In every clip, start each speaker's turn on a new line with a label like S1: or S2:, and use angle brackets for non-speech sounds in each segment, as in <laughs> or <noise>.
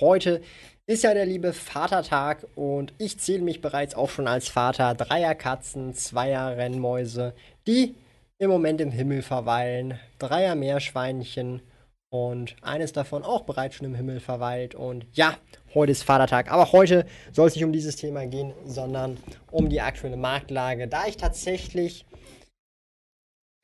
S1: Heute ist ja der liebe Vatertag und ich zähle mich bereits auch schon als Vater dreier Katzen, zweier Rennmäuse, die im Moment im Himmel verweilen, dreier Meerschweinchen und eines davon auch bereits schon im Himmel verweilt. Und ja, heute ist Vatertag. Aber heute soll es nicht um dieses Thema gehen, sondern um die aktuelle Marktlage. Da ich tatsächlich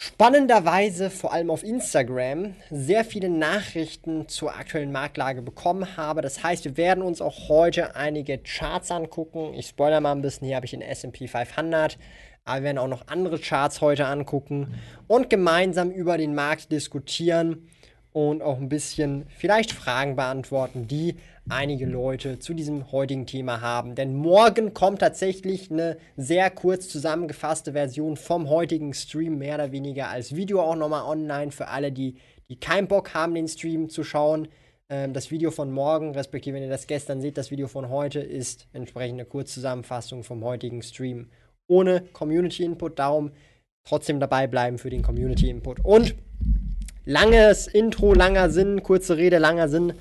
S1: spannenderweise vor allem auf Instagram sehr viele Nachrichten zur aktuellen Marktlage bekommen habe. Das heißt, wir werden uns auch heute einige Charts angucken. Ich spoilere mal ein bisschen, hier habe ich den SP 500, aber wir werden auch noch andere Charts heute angucken und gemeinsam über den Markt diskutieren und auch ein bisschen vielleicht Fragen beantworten, die einige Leute zu diesem heutigen Thema haben. Denn morgen kommt tatsächlich eine sehr kurz zusammengefasste Version vom heutigen Stream, mehr oder weniger als Video auch nochmal online für alle, die, die keinen Bock haben, den Stream zu schauen. Ähm, das Video von morgen, respektive wenn ihr das gestern seht, das Video von heute ist entsprechend eine Kurzzusammenfassung vom heutigen Stream ohne Community Input. Darum trotzdem dabei bleiben für den Community Input. Und langes Intro, langer Sinn, kurze Rede, langer Sinn.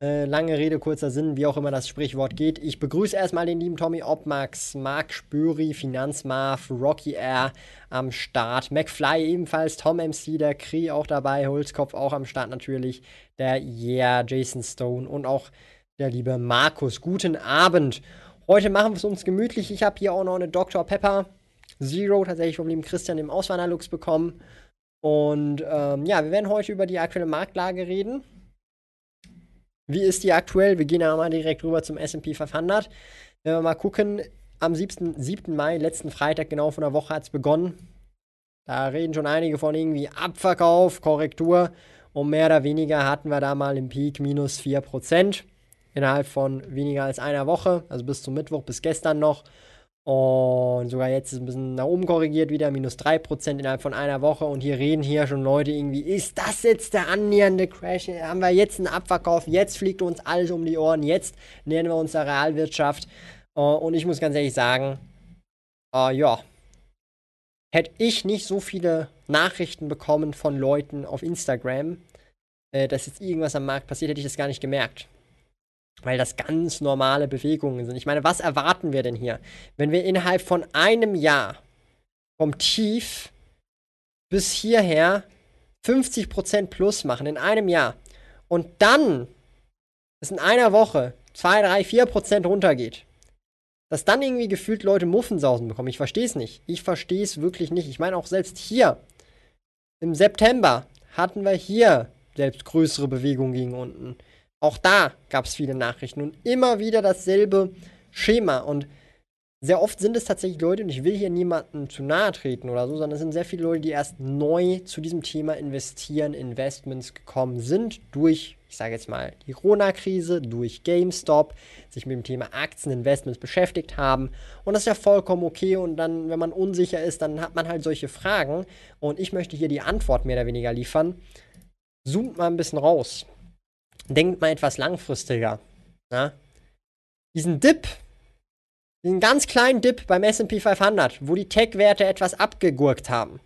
S1: Äh, lange Rede, kurzer Sinn, wie auch immer das Sprichwort geht. Ich begrüße erstmal den lieben Tommy Obmax, Mark Spüri, Finanzmarv, Rocky Air am Start, McFly ebenfalls, Tom MC, der Cree auch dabei, Holzkopf auch am Start natürlich, der Yeah, Jason Stone und auch der liebe Markus. Guten Abend. Heute machen wir es uns gemütlich. Ich habe hier auch noch eine Dr. Pepper Zero tatsächlich vom lieben Christian im Auswanderlux bekommen. Und ähm, ja, wir werden heute über die aktuelle Marktlage reden. Wie ist die aktuell? Wir gehen ja mal direkt rüber zum SP 500. Wenn wir mal gucken, am 7. 7. Mai, letzten Freitag, genau von der Woche, hat es begonnen. Da reden schon einige von irgendwie Abverkauf, Korrektur. Und mehr oder weniger hatten wir da mal im Peak minus 4% innerhalb von weniger als einer Woche, also bis zum Mittwoch, bis gestern noch. Und sogar jetzt ist ein bisschen nach oben korrigiert wieder, minus 3% innerhalb von einer Woche. Und hier reden hier schon Leute irgendwie, ist das jetzt der annähernde Crash? Haben wir jetzt einen Abverkauf? Jetzt fliegt uns alles um die Ohren. Jetzt nähern wir uns der Realwirtschaft. Uh, und ich muss ganz ehrlich sagen, uh, ja, hätte ich nicht so viele Nachrichten bekommen von Leuten auf Instagram, äh, dass jetzt irgendwas am Markt passiert, hätte ich das gar nicht gemerkt weil das ganz normale Bewegungen sind. Ich meine, was erwarten wir denn hier? Wenn wir innerhalb von einem Jahr vom Tief bis hierher 50% plus machen, in einem Jahr, und dann es in einer Woche 2, 3, 4% runtergeht, dass dann irgendwie gefühlt Leute Muffensausen bekommen. Ich verstehe es nicht. Ich verstehe es wirklich nicht. Ich meine, auch selbst hier im September hatten wir hier selbst größere Bewegungen gegen unten. Auch da gab es viele Nachrichten und immer wieder dasselbe Schema. Und sehr oft sind es tatsächlich Leute, und ich will hier niemanden zu nahe treten oder so, sondern es sind sehr viele Leute, die erst neu zu diesem Thema investieren, Investments gekommen sind, durch, ich sage jetzt mal, die Corona-Krise, durch GameStop, sich mit dem Thema Aktieninvestments beschäftigt haben. Und das ist ja vollkommen okay. Und dann, wenn man unsicher ist, dann hat man halt solche Fragen. Und ich möchte hier die Antwort mehr oder weniger liefern. Zoomt mal ein bisschen raus denkt mal etwas langfristiger. Ja? Diesen Dip, diesen ganz kleinen Dip beim SP 500, wo die Tech-Werte etwas abgegurkt haben.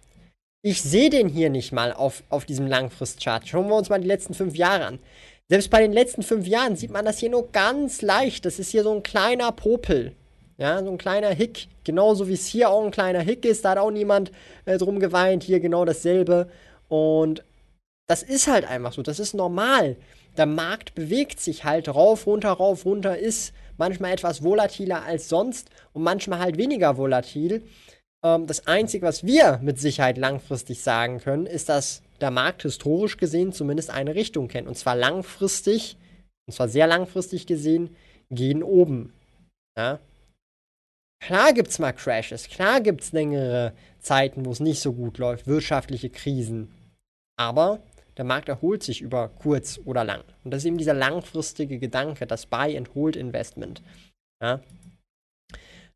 S1: Ich sehe den hier nicht mal auf, auf diesem Langfristchart. Schauen wir uns mal die letzten fünf Jahre an. Selbst bei den letzten fünf Jahren sieht man das hier nur ganz leicht. Das ist hier so ein kleiner Popel. Ja, so ein kleiner Hick. Genauso wie es hier auch ein kleiner Hick ist. Da hat auch niemand äh, drum geweint. Hier genau dasselbe. Und das ist halt einfach so. Das ist normal der Markt bewegt sich halt rauf, runter, rauf, runter, ist manchmal etwas volatiler als sonst und manchmal halt weniger volatil. Ähm, das Einzige, was wir mit Sicherheit langfristig sagen können, ist, dass der Markt historisch gesehen zumindest eine Richtung kennt. Und zwar langfristig, und zwar sehr langfristig gesehen, gehen oben. Ja? Klar gibt es mal Crashes, klar gibt es längere Zeiten, wo es nicht so gut läuft, wirtschaftliche Krisen. Aber Der Markt erholt sich über kurz oder lang. Und das ist eben dieser langfristige Gedanke, das Buy-and-Hold-Investment. Ja.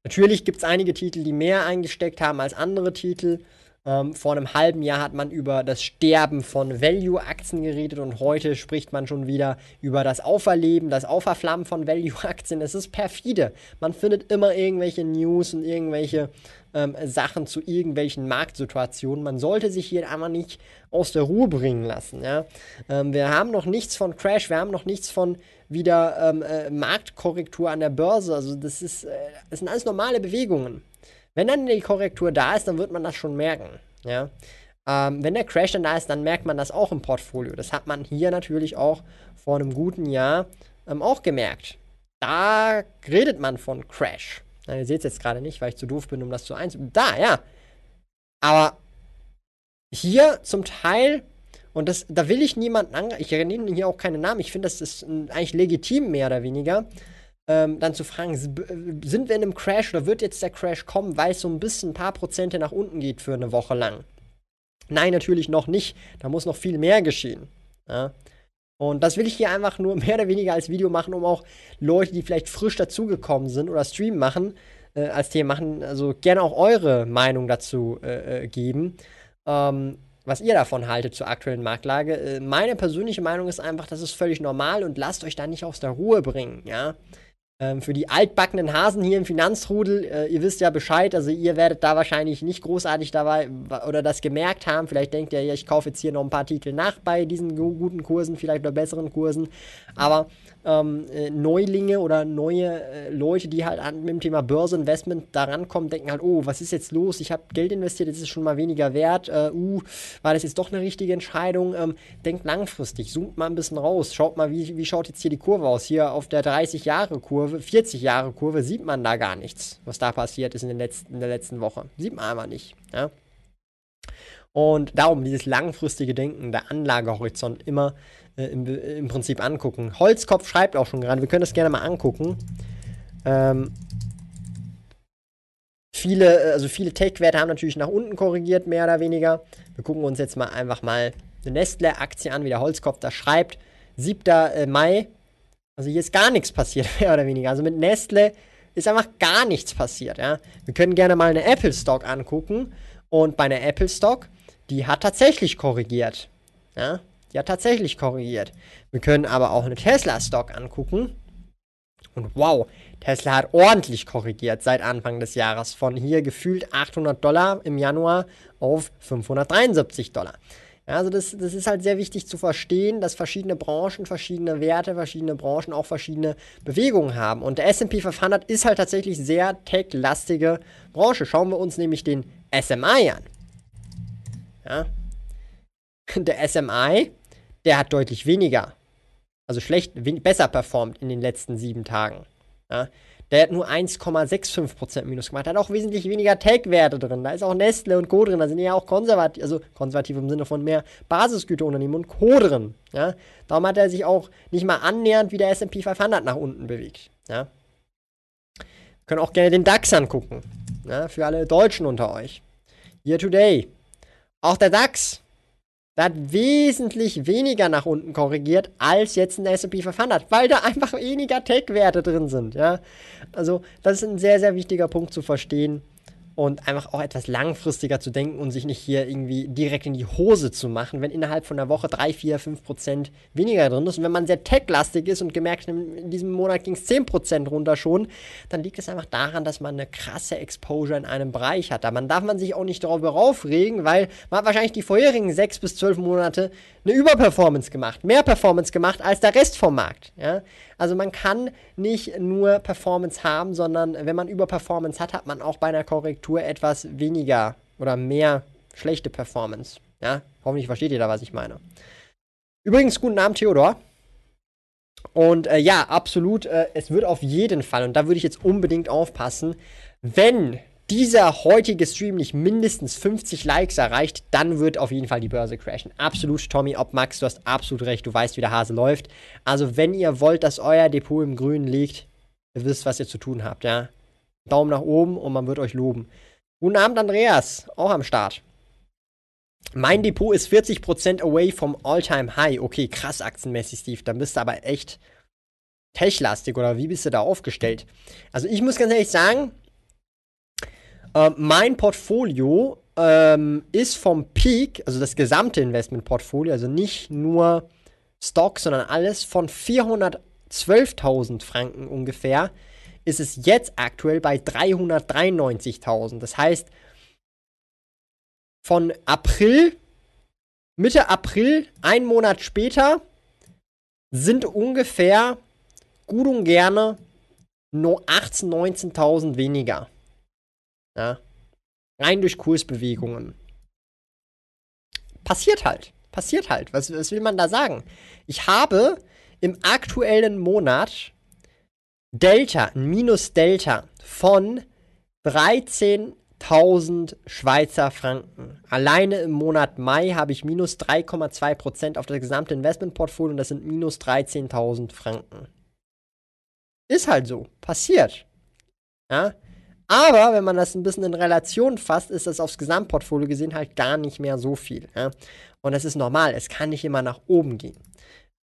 S1: Natürlich gibt es einige Titel, die mehr eingesteckt haben als andere Titel. Ähm, vor einem halben Jahr hat man über das Sterben von Value-Aktien geredet und heute spricht man schon wieder über das Auferleben, das Auferflammen von Value-Aktien. Es ist perfide. Man findet immer irgendwelche News und irgendwelche ähm, Sachen zu irgendwelchen Marktsituationen. Man sollte sich hier einfach nicht aus der Ruhe bringen lassen. Ja? Ähm, wir haben noch nichts von Crash, wir haben noch nichts von wieder ähm, äh, Marktkorrektur an der Börse. Also das ist, äh, das sind alles normale Bewegungen. Wenn dann die Korrektur da ist, dann wird man das schon merken. Ja? Ähm, wenn der Crash dann da ist, dann merkt man das auch im Portfolio. Das hat man hier natürlich auch vor einem guten Jahr ähm, auch gemerkt. Da redet man von Crash. Na, ihr seht es jetzt gerade nicht, weil ich zu doof bin, um das zu einzubauen. Da, ja. Aber hier zum Teil, und das, da will ich niemanden angreifen, ich nenne hier auch keine Namen, ich finde, das ist eigentlich legitim, mehr oder weniger ähm, dann zu fragen, sind wir in einem Crash oder wird jetzt der Crash kommen, weil es so ein bisschen ein paar Prozente nach unten geht für eine Woche lang? Nein, natürlich noch nicht. Da muss noch viel mehr geschehen. Ja? Und das will ich hier einfach nur <laughs> mehr oder weniger als Video machen, um auch Leute, die vielleicht frisch dazugekommen sind oder Stream machen, äh, als Thema machen, also gerne auch eure Meinung dazu äh, äh geben. Ähm, was ihr davon haltet zur aktuellen Marktlage. Äh, meine persönliche Meinung ist einfach, das ist völlig normal und lasst euch da nicht aus der Ruhe bringen, ja. Ähm, für die altbackenen Hasen hier im Finanzrudel, äh, ihr wisst ja Bescheid, also ihr werdet da wahrscheinlich nicht großartig dabei oder das gemerkt haben. Vielleicht denkt ihr, ja, ich kaufe jetzt hier noch ein paar Titel nach bei diesen guten Kursen, vielleicht bei besseren Kursen. Aber ähm, äh, Neulinge oder neue äh, Leute, die halt an, mit dem Thema Börseninvestment da rankommen, denken halt, oh, was ist jetzt los? Ich habe Geld investiert, jetzt ist es schon mal weniger wert. Äh, uh, war das jetzt doch eine richtige Entscheidung? Ähm, denkt langfristig, zoomt mal ein bisschen raus, schaut mal, wie, wie schaut jetzt hier die Kurve aus? Hier auf der 30-Jahre-Kurve, 40-Jahre-Kurve sieht man da gar nichts, was da passiert ist in, den letzten, in der letzten Woche. Sieht man einfach nicht. Ja? Und darum dieses langfristige Denken, der Anlagehorizont immer äh, im, im, Prinzip angucken. Holzkopf schreibt auch schon gerade, wir können das gerne mal angucken. Ähm, viele, äh, also viele Tech-Werte haben natürlich nach unten korrigiert, mehr oder weniger. Wir gucken uns jetzt mal einfach mal eine Nestle-Aktie an, wie der Holzkopf da schreibt. 7. Äh, Mai, also hier ist gar nichts passiert, <laughs> mehr oder weniger. Also mit Nestle ist einfach gar nichts passiert. Ja? Wir können gerne mal eine Apple Stock angucken. Und bei einer Apple Stock, die hat tatsächlich korrigiert. Ja? Hat tatsächlich korrigiert. Wir können aber auch eine Tesla-Stock angucken. Und wow, Tesla hat ordentlich korrigiert seit Anfang des Jahres. Von hier gefühlt 800 Dollar im Januar auf 573 Dollar. Ja, also das, das ist halt sehr wichtig zu verstehen, dass verschiedene Branchen, verschiedene Werte, verschiedene Branchen auch verschiedene Bewegungen haben. Und der S&P 500 ist halt tatsächlich sehr tech-lastige Branche. Schauen wir uns nämlich den SMI an. Ja. <laughs> Der SMI der hat deutlich weniger, also schlecht, besser performt in den letzten sieben Tagen. Ja? Der hat nur 1,65% Minus gemacht. Der hat auch wesentlich weniger Tech-Werte drin. Da ist auch Nestle und Co. drin. Da sind ja auch konservativ, also konservativ im Sinne von mehr Basisgüterunternehmen und Co. drin. Ja? Darum hat er sich auch nicht mal annähernd wie der SP 500 nach unten bewegt. Ja? Können auch gerne den DAX angucken. Ja? Für alle Deutschen unter euch. Year today. Auch der DAX der hat wesentlich weniger nach unten korrigiert als jetzt ein S&P 500, weil da einfach weniger Tech-Werte drin sind, ja. Also, das ist ein sehr, sehr wichtiger Punkt zu verstehen und einfach auch etwas langfristiger zu denken und sich nicht hier irgendwie direkt in die Hose zu machen, wenn innerhalb von einer Woche 3, 4, 5 Prozent weniger drin ist. Und wenn man sehr tech-lastig ist und gemerkt, in diesem Monat ging es 10 Prozent runter schon, dann liegt es einfach daran, dass man eine krasse Exposure in einem Bereich hat. Da man darf man sich auch nicht darüber aufregen, weil man hat wahrscheinlich die vorherigen 6 bis 12 Monate eine Überperformance gemacht, mehr Performance gemacht als der Rest vom Markt. Ja? Also man kann nicht nur Performance haben, sondern wenn man Überperformance hat, hat man auch bei einer Korrektur etwas weniger oder mehr schlechte Performance. Ja, hoffentlich versteht ihr da, was ich meine. Übrigens, guten Abend, Theodor. Und äh, ja, absolut, äh, es wird auf jeden Fall, und da würde ich jetzt unbedingt aufpassen, wenn dieser heutige Stream nicht mindestens 50 Likes erreicht, dann wird auf jeden Fall die Börse crashen. Absolut, Tommy, ob Max, du hast absolut recht, du weißt, wie der Hase läuft. Also, wenn ihr wollt, dass euer Depot im Grünen liegt, ihr wisst, was ihr zu tun habt, ja. Daumen nach oben und man wird euch loben. Guten Abend, Andreas, auch am Start. Mein Depot ist 40% away vom All-Time High. Okay, krass aktienmäßig, Steve. Dann bist du aber echt techlastig oder wie bist du da aufgestellt? Also ich muss ganz ehrlich sagen, äh, mein Portfolio ähm, ist vom Peak, also das gesamte Investmentportfolio, also nicht nur Stock, sondern alles von 412.000 Franken ungefähr, ist es jetzt aktuell bei 393.000. Das heißt, von April, Mitte April, ein Monat später, sind ungefähr gut und gerne nur 18.000, 19.000 weniger. Ja. Rein durch Kursbewegungen. Passiert halt. Passiert halt. Was, was will man da sagen? Ich habe im aktuellen Monat Delta, ein Minus Delta von 13.000 Schweizer Franken. Alleine im Monat Mai habe ich minus 3,2% auf das gesamte Investmentportfolio und das sind minus 13.000 Franken. Ist halt so. Passiert. Ja. Aber wenn man das ein bisschen in Relation fasst, ist das aufs Gesamtportfolio gesehen halt gar nicht mehr so viel. Ja? Und das ist normal. Es kann nicht immer nach oben gehen.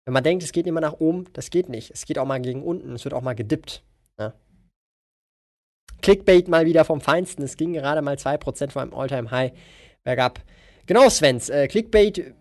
S1: Wenn man denkt, es geht immer nach oben, das geht nicht. Es geht auch mal gegen unten. Es wird auch mal gedippt. Ja? Clickbait mal wieder vom Feinsten. Es ging gerade mal 2% von einem All-Time-High bergab. Genau, Svens. Äh, Clickbait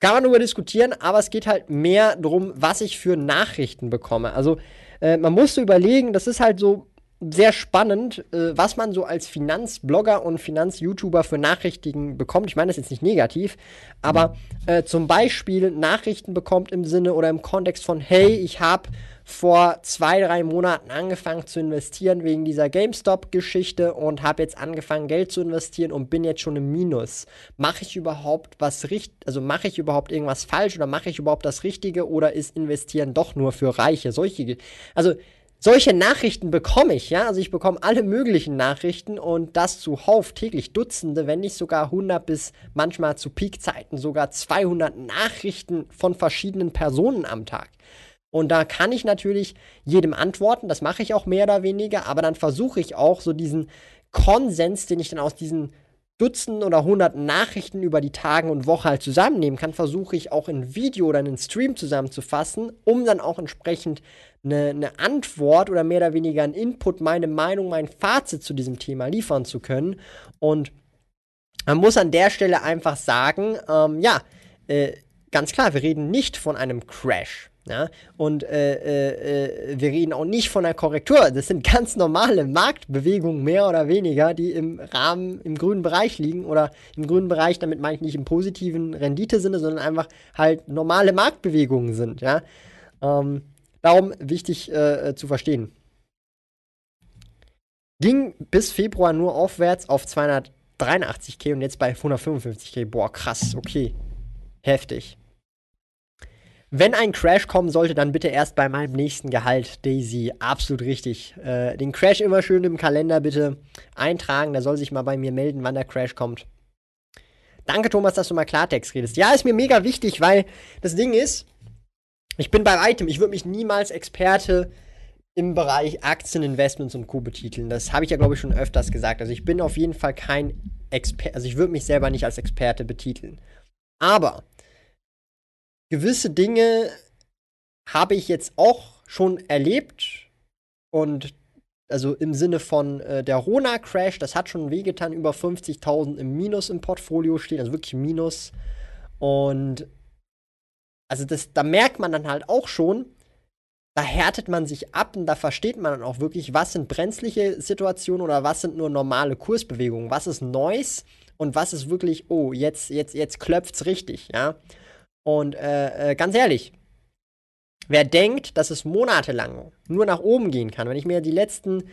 S1: kann man darüber diskutieren, aber es geht halt mehr darum, was ich für Nachrichten bekomme. Also, äh, man muss so überlegen, das ist halt so sehr spannend, äh, was man so als Finanzblogger und Finanz-YouTuber für Nachrichten bekommt. Ich meine das jetzt nicht negativ, aber äh, zum Beispiel Nachrichten bekommt im Sinne oder im Kontext von, hey, ich habe vor zwei, drei Monaten angefangen zu investieren wegen dieser GameStop-Geschichte und habe jetzt angefangen, Geld zu investieren und bin jetzt schon im Minus. Mache ich überhaupt was richtig, also mache ich überhaupt irgendwas falsch oder mache ich überhaupt das Richtige oder ist Investieren doch nur für Reiche? Solche, also solche Nachrichten bekomme ich, ja. Also ich bekomme alle möglichen Nachrichten und das zuhauf täglich Dutzende, wenn nicht sogar 100 bis manchmal zu Peakzeiten sogar 200 Nachrichten von verschiedenen Personen am Tag. Und da kann ich natürlich jedem antworten, das mache ich auch mehr oder weniger, aber dann versuche ich auch so diesen Konsens, den ich dann aus diesen Dutzenden oder hunderten Nachrichten über die Tage und Woche halt zusammennehmen kann, versuche ich auch in Video oder in Stream zusammenzufassen, um dann auch entsprechend eine, eine Antwort oder mehr oder weniger einen Input, meine Meinung, mein Fazit zu diesem Thema liefern zu können. Und man muss an der Stelle einfach sagen, ähm, ja, äh, ganz klar, wir reden nicht von einem Crash. Ja? Und äh, äh, äh, wir reden auch nicht von einer Korrektur. Das sind ganz normale Marktbewegungen, mehr oder weniger, die im Rahmen, im grünen Bereich liegen. Oder im grünen Bereich, damit meine ich nicht im positiven Renditesinne, sondern einfach halt normale Marktbewegungen sind. Ja? Ähm, darum wichtig äh, zu verstehen. Ging bis Februar nur aufwärts auf 283k und jetzt bei 155k. Boah, krass, okay. Heftig. Wenn ein Crash kommen sollte, dann bitte erst bei meinem nächsten Gehalt, Daisy. Absolut richtig. Äh, den Crash immer schön im Kalender bitte eintragen. Der soll sich mal bei mir melden, wann der Crash kommt. Danke, Thomas, dass du mal Klartext redest. Ja, ist mir mega wichtig, weil das Ding ist, ich bin bei weitem, ich würde mich niemals Experte im Bereich Aktieninvestments und Co. betiteln. Das habe ich ja, glaube ich, schon öfters gesagt. Also ich bin auf jeden Fall kein Experte, also ich würde mich selber nicht als Experte betiteln. Aber gewisse Dinge habe ich jetzt auch schon erlebt und also im Sinne von äh, der Rona-Crash, das hat schon wehgetan, über 50.000 im Minus im Portfolio stehen, also wirklich Minus. Und also das, da merkt man dann halt auch schon, da härtet man sich ab und da versteht man dann auch wirklich, was sind brenzliche Situationen oder was sind nur normale Kursbewegungen, was ist Neues und was ist wirklich, oh, jetzt, jetzt, jetzt klopft's richtig, ja. Und äh, äh, ganz ehrlich, wer denkt, dass es monatelang nur nach oben gehen kann, wenn ich mir die letzten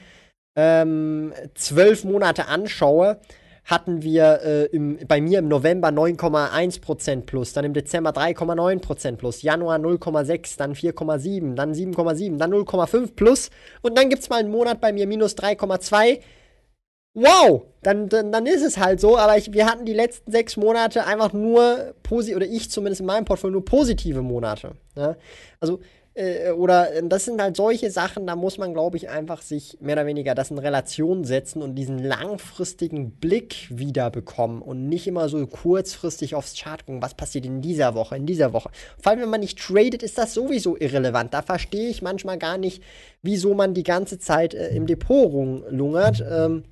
S1: ähm, zwölf Monate anschaue, hatten wir äh, im, bei mir im November 9,1% plus, dann im Dezember 3,9% plus, Januar 0,6, dann 4,7, dann 7,7, dann 0,5 plus und dann gibt es mal einen Monat bei mir minus 3,2 wow, dann, dann, dann ist es halt so, aber ich, wir hatten die letzten sechs Monate einfach nur positiv, oder ich zumindest in meinem Portfolio nur positive Monate. Ja? Also Äh, oder äh, das sind halt solche Sachen, da muss man, glaube ich, einfach sich mehr oder weniger das in Relation setzen und diesen langfristigen Blick wieder bekommen und nicht immer so kurzfristig aufs Chart gucken, was passiert in dieser Woche, in dieser Woche. Vor allem, wenn man nicht tradet, ist das sowieso irrelevant. Da verstehe ich manchmal gar nicht, wieso man die ganze Zeit äh, im Depot rumlungert. Ähm,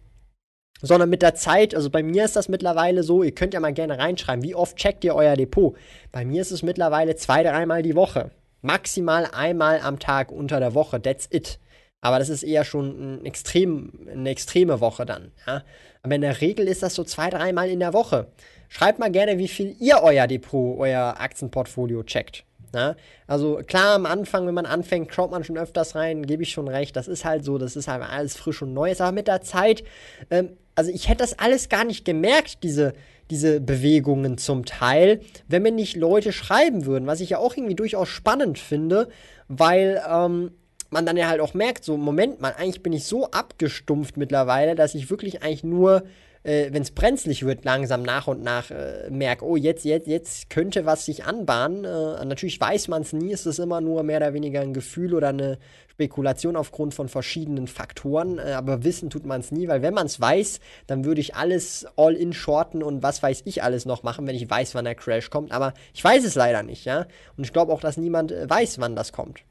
S1: sondern mit der Zeit, also bei mir ist das mittlerweile so, ihr könnt ja mal gerne reinschreiben, wie oft checkt ihr euer Depot? Bei mir ist es mittlerweile zwei, dreimal die Woche maximal einmal am Tag unter der Woche. That's it. Aber das ist eher schon ein extrem, eine extreme Woche dann. Ja? Aber in der Regel ist das so zwei, dreimal in der Woche. Schreibt mal gerne, wie viel ihr euer Depot, euer Aktienportfolio checkt. Ja? Also klar, am Anfang, wenn man anfängt, schaut man schon öfters rein, gebe ich schon recht. Das ist halt so, das ist halt alles frisch und Neues. Aber mit der Zeit, ähm, also ich hätte das alles gar nicht gemerkt, diese, diese Bewegungen zum Teil, wenn mir nicht Leute schreiben würden, was ich ja auch irgendwie durchaus spannend finde, weil ähm, man dann ja halt auch merkt, so, Moment mal, eigentlich bin ich so abgestumpft mittlerweile, dass ich wirklich eigentlich nur äh, wenn es brenzlig wird, langsam nach und nach äh, merke, oh, jetzt, jetzt, jetzt könnte was sich anbahnen. Äh, natürlich weiß man es nie, es ist immer nur mehr oder weniger ein Gefühl oder eine Spekulation aufgrund von verschiedenen Faktoren, äh, aber wissen tut man es nie, weil wenn man es weiß, dann würde ich alles all in shorten und was weiß ich alles noch machen, wenn ich weiß, wann der Crash kommt, aber ich weiß es leider nicht, ja. Und ich glaube auch, dass niemand äh, weiß, wann das kommt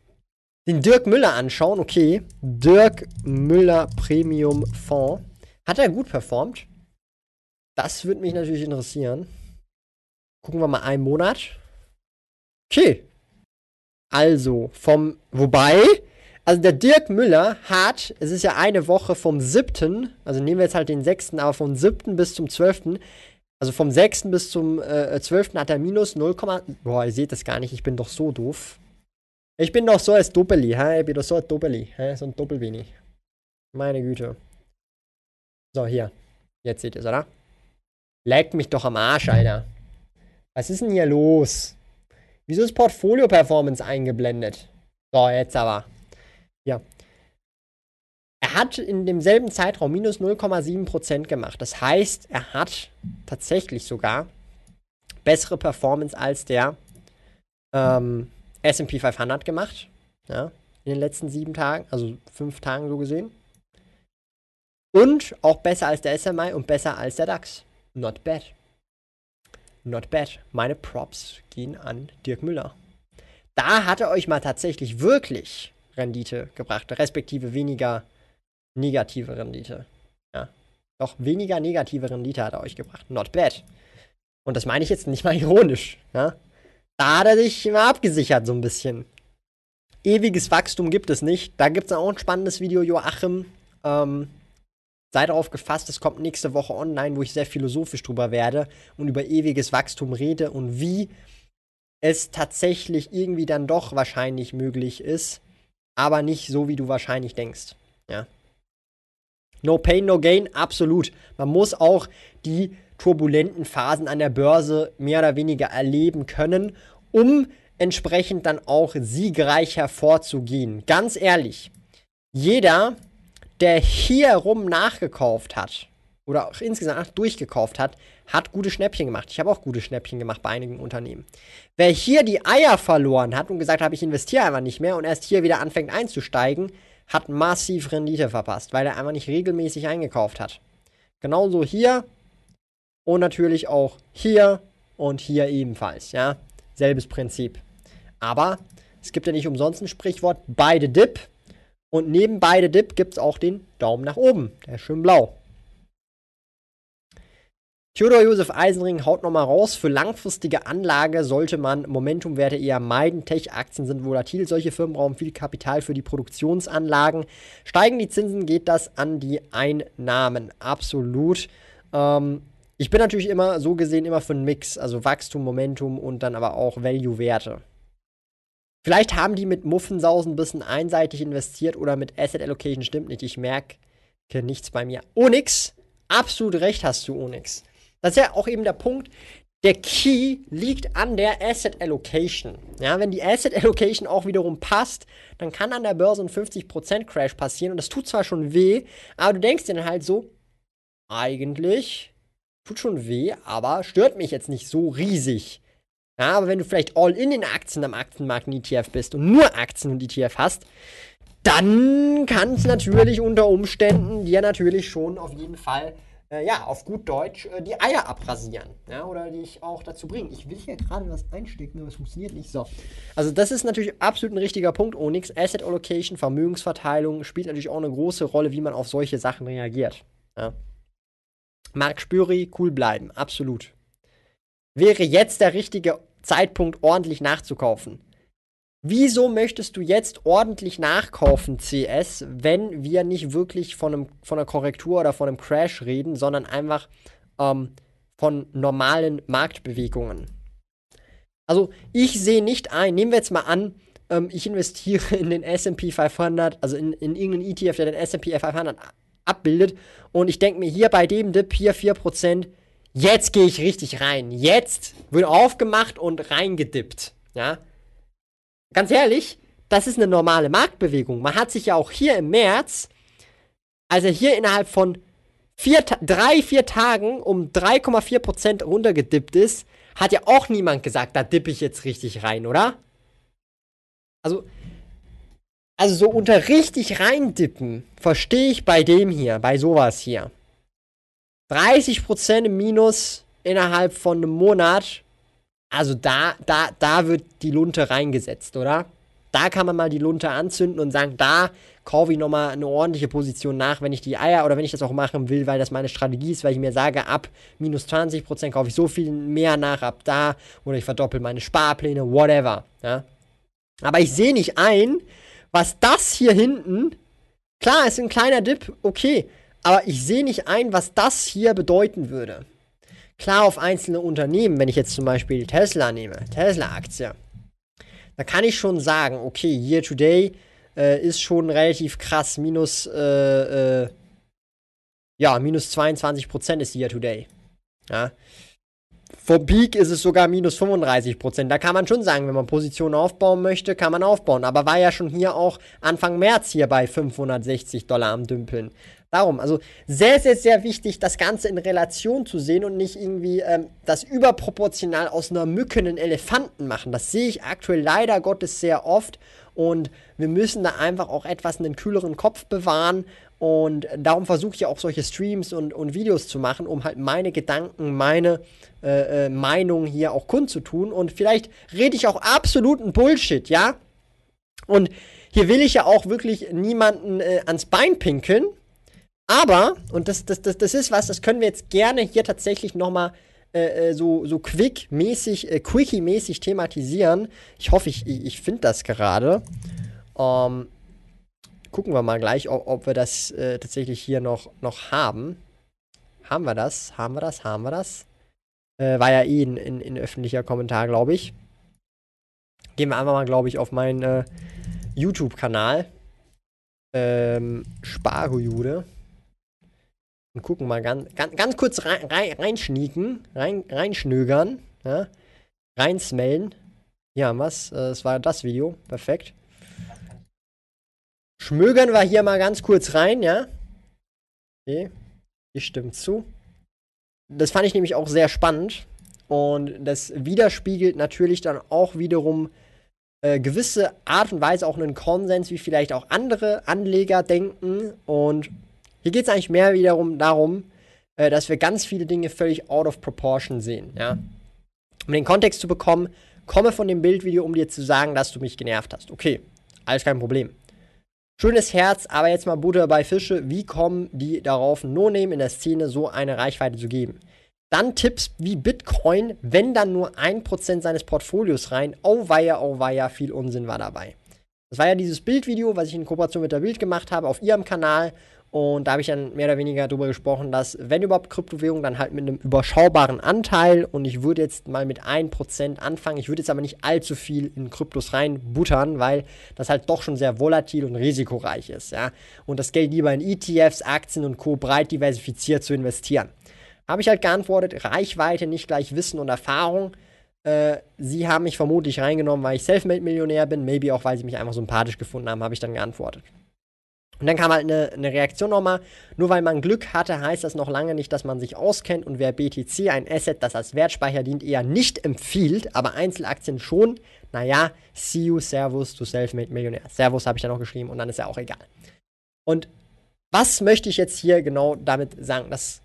S1: den Dirk Müller anschauen. Okay, Dirk Müller Premium Fonds. Hat er gut performt? Das würde mich natürlich interessieren. Gucken wir mal einen Monat. Okay. Also, vom, wobei, also der Dirk Müller hat, es ist ja eine Woche vom 7., also nehmen wir jetzt halt den 6., aber vom 7. bis zum 12., also vom 6. bis zum äh, 12. hat er minus 0, boah, ihr seht das gar nicht, ich bin doch so doof. Ich bin doch so als Doppeli, hä? Ich bin doch so ein Doppeli, hä? So ein Doppelwenig. Meine Güte. So, hier. Jetzt seht ihr es, oder? Leck mich doch am Arsch, Alter. Was ist denn hier los? Wieso ist Portfolio Performance eingeblendet? So, jetzt aber. Ja. Er hat in demselben Zeitraum minus 0,7% gemacht. Das heißt, er hat tatsächlich sogar bessere Performance als der ähm, SP 500 gemacht. Ja, in den letzten sieben Tagen, also fünf Tagen so gesehen. Und auch besser als der SMI und besser als der DAX. Not bad. Not bad. Meine Props gehen an Dirk Müller. Da hat er euch mal tatsächlich wirklich Rendite gebracht, respektive weniger negative Rendite. Ja. Doch weniger negative Rendite hat er euch gebracht. Not bad. Und das meine ich jetzt nicht mal ironisch. Ja. Da hat er sich immer abgesichert, so ein bisschen. Ewiges Wachstum gibt es nicht. Da gibt es auch ein spannendes Video, Joachim. Ähm, Sei darauf gefasst, es kommt nächste Woche online, wo ich sehr philosophisch drüber werde und über ewiges Wachstum rede und wie es tatsächlich irgendwie dann doch wahrscheinlich möglich ist, aber nicht so, wie du wahrscheinlich denkst. Ja. No pain, no gain, absolut. Man muss auch die turbulenten Phasen an der Börse mehr oder weniger erleben können, um entsprechend dann auch siegreich hervorzugehen. Ganz ehrlich, jeder, der hier rum nachgekauft hat oder auch insgesamt durchgekauft hat, hat gute Schnäppchen gemacht. Ich habe auch gute Schnäppchen gemacht bei einigen Unternehmen. Wer hier die Eier verloren hat und gesagt hat, ich investiere einfach nicht mehr und erst hier wieder anfängt einzusteigen, hat massiv Rendite verpasst, weil er einfach nicht regelmäßig eingekauft hat. Genauso hier und natürlich auch hier und hier ebenfalls, ja. Selbes Prinzip. Aber es gibt ja nicht umsonst ein Sprichwort, beide Dip. Und neben beide Dip gibt es auch den Daumen nach oben. Der ist schön blau. Theodor Josef Eisenring haut nochmal raus. Für langfristige Anlage sollte man Momentumwerte eher meiden. Tech-Aktien sind volatil. Solche Firmen brauchen viel Kapital für die Produktionsanlagen. Steigen die Zinsen, geht das an die Einnahmen. Absolut. Ähm, ich bin natürlich immer so gesehen immer für einen Mix. Also Wachstum, Momentum und dann aber auch Value-Werte. Vielleicht haben die mit Muffensausen ein bisschen einseitig investiert oder mit Asset Allocation stimmt nicht. Ich merke nichts bei mir. Onyx, absolut recht hast du, Onyx. Das ist ja auch eben der Punkt. Der Key liegt an der Asset Allocation. Ja, wenn die Asset Allocation auch wiederum passt, dann kann an der Börse ein 50% Crash passieren und das tut zwar schon weh, aber du denkst dir dann halt so, eigentlich tut schon weh, aber stört mich jetzt nicht so riesig. Ja, aber wenn du vielleicht all in in Aktien am Aktienmarkt ein ETF bist und nur Aktien und ETF hast, dann kann es natürlich unter Umständen dir natürlich schon auf jeden Fall äh, ja, auf gut Deutsch, äh, die Eier abrasieren. Ja, oder dich auch dazu bringen. Ich will hier gerade was einstecken, aber es funktioniert nicht. So. Also, das ist natürlich absolut ein richtiger Punkt, Onyx. Asset Allocation, Vermögensverteilung spielt natürlich auch eine große Rolle, wie man auf solche Sachen reagiert. Ja. Mark Spüri, cool bleiben, absolut. Wäre jetzt der richtige Zeitpunkt, ordentlich nachzukaufen? Wieso möchtest du jetzt ordentlich nachkaufen, CS, wenn wir nicht wirklich von, einem, von einer Korrektur oder von einem Crash reden, sondern einfach ähm, von normalen Marktbewegungen? Also ich sehe nicht ein, nehmen wir jetzt mal an, ähm, ich investiere in den SP 500, also in, in irgendeinen ETF, der den SP 500 abbildet und ich denke mir hier bei dem Dip hier 4%, jetzt gehe ich richtig rein. Jetzt wird aufgemacht und reingedippt. Ja, ganz ehrlich, das ist eine normale Marktbewegung. Man hat sich ja auch hier im März, also hier innerhalb von vier, drei, vier Tagen um 3,4% runtergedippt ist, hat ja auch niemand gesagt, da dippe ich jetzt richtig rein, oder? Also, also so unter richtig reindippen, verstehe ich bei dem hier, bei sowas hier. 30% im Minus innerhalb von einem Monat also da, da, da wird die Lunte reingesetzt, oder? Da kann man mal die Lunte anzünden und sagen, da kaufe ich nochmal eine ordentliche Position nach, wenn ich die Eier oder wenn ich das auch machen will, weil das meine Strategie ist, weil ich mir sage, ab minus 20% kaufe ich so viel mehr nach, ab da oder ich verdoppel meine Sparpläne, whatever. Ja? Aber ich sehe nicht ein, was das hier hinten, klar, ist ein kleiner Dip, okay, aber ich sehe nicht ein, was das hier bedeuten würde. Klar auf einzelne Unternehmen, wenn ich jetzt zum Beispiel Tesla nehme, Tesla-Aktie, da kann ich schon sagen, okay, Year to Day äh, ist schon relativ krass, minus, äh, äh, ja, minus 22% ist Year to Day. Ja. Vom Peak ist es sogar minus 35%. Da kann man schon sagen, wenn man Positionen aufbauen möchte, kann man aufbauen. Aber war ja schon hier auch Anfang März hier bei 560 Dollar am Dümpeln. Darum, also sehr, sehr, sehr wichtig, das Ganze in Relation zu sehen und nicht irgendwie ähm, das überproportional aus einer Mücke einen Elefanten machen. Das sehe ich aktuell leider Gottes sehr oft und wir müssen da einfach auch etwas einen kühleren Kopf bewahren und darum versuche ich auch solche Streams und, und Videos zu machen, um halt meine Gedanken, meine äh, äh, Meinung hier auch kundzutun und vielleicht rede ich auch absoluten Bullshit, ja? Und hier will ich ja auch wirklich niemanden äh, ans Bein pinkeln, aber, und das, das, das, das ist was, das können wir jetzt gerne hier tatsächlich nochmal äh, äh, so, so quick-mäßig, äh, quickie-mäßig thematisieren. Ich hoffe, ich, ich finde das gerade. Ähm, gucken wir mal gleich, ob, ob wir das äh, tatsächlich hier noch, noch haben. Haben wir das? Haben wir das? Haben wir das? Äh, war ja eh in, in, in öffentlicher Kommentar, glaube ich. Gehen wir einfach mal, glaube ich, auf meinen äh, YouTube-Kanal. Ähm, Spargojude und gucken mal ganz, ganz, ganz kurz rein, rein, reinschnieken, rein, reinschnögern, ja, reinsmellen. Hier haben wir es. Das war das Video. Perfekt. Schmögern wir hier mal ganz kurz rein, ja. Okay. Ich stimme zu. Das fand ich nämlich auch sehr spannend. Und das widerspiegelt natürlich dann auch wiederum äh, gewisse Art und Weise auch einen Konsens, wie vielleicht auch andere Anleger denken. Und hier geht es eigentlich mehr wiederum darum, äh, dass wir ganz viele Dinge völlig out of proportion sehen, ja. Um den Kontext zu bekommen, komme von dem Bildvideo, um dir zu sagen, dass du mich genervt hast. Okay, alles kein Problem. Schönes Herz, aber jetzt mal Butter bei Fische. Wie kommen die darauf, No-Name in der Szene so eine Reichweite zu geben? Dann Tipps wie Bitcoin, wenn dann nur 1% seines Portfolios rein. Oh weia, oh weia, viel Unsinn war dabei. Das war ja dieses Bildvideo, was ich in Kooperation mit der Bild gemacht habe, auf ihrem Kanal. Und da habe ich dann mehr oder weniger darüber gesprochen, dass, wenn überhaupt Kryptowährung, dann halt mit einem überschaubaren Anteil. Und ich würde jetzt mal mit 1% anfangen. Ich würde jetzt aber nicht allzu viel in Kryptos reinbuttern, weil das halt doch schon sehr volatil und risikoreich ist. Ja? Und das Geld lieber in ETFs, Aktien und Co. breit diversifiziert zu investieren. Habe ich halt geantwortet, Reichweite nicht gleich Wissen und Erfahrung. Äh, sie haben mich vermutlich reingenommen, weil ich Selfmade-Millionär bin, maybe auch, weil sie mich einfach sympathisch gefunden haben, habe ich dann geantwortet. Und dann kam halt eine, eine Reaktion nochmal. Nur weil man Glück hatte, heißt das noch lange nicht, dass man sich auskennt und wer BTC, ein Asset, das als Wertspeicher dient, eher nicht empfiehlt, aber Einzelaktien schon. Naja, see you, Servus, du Selfmade Millionär. Servus habe ich dann noch geschrieben und dann ist ja auch egal. Und was möchte ich jetzt hier genau damit sagen? Das,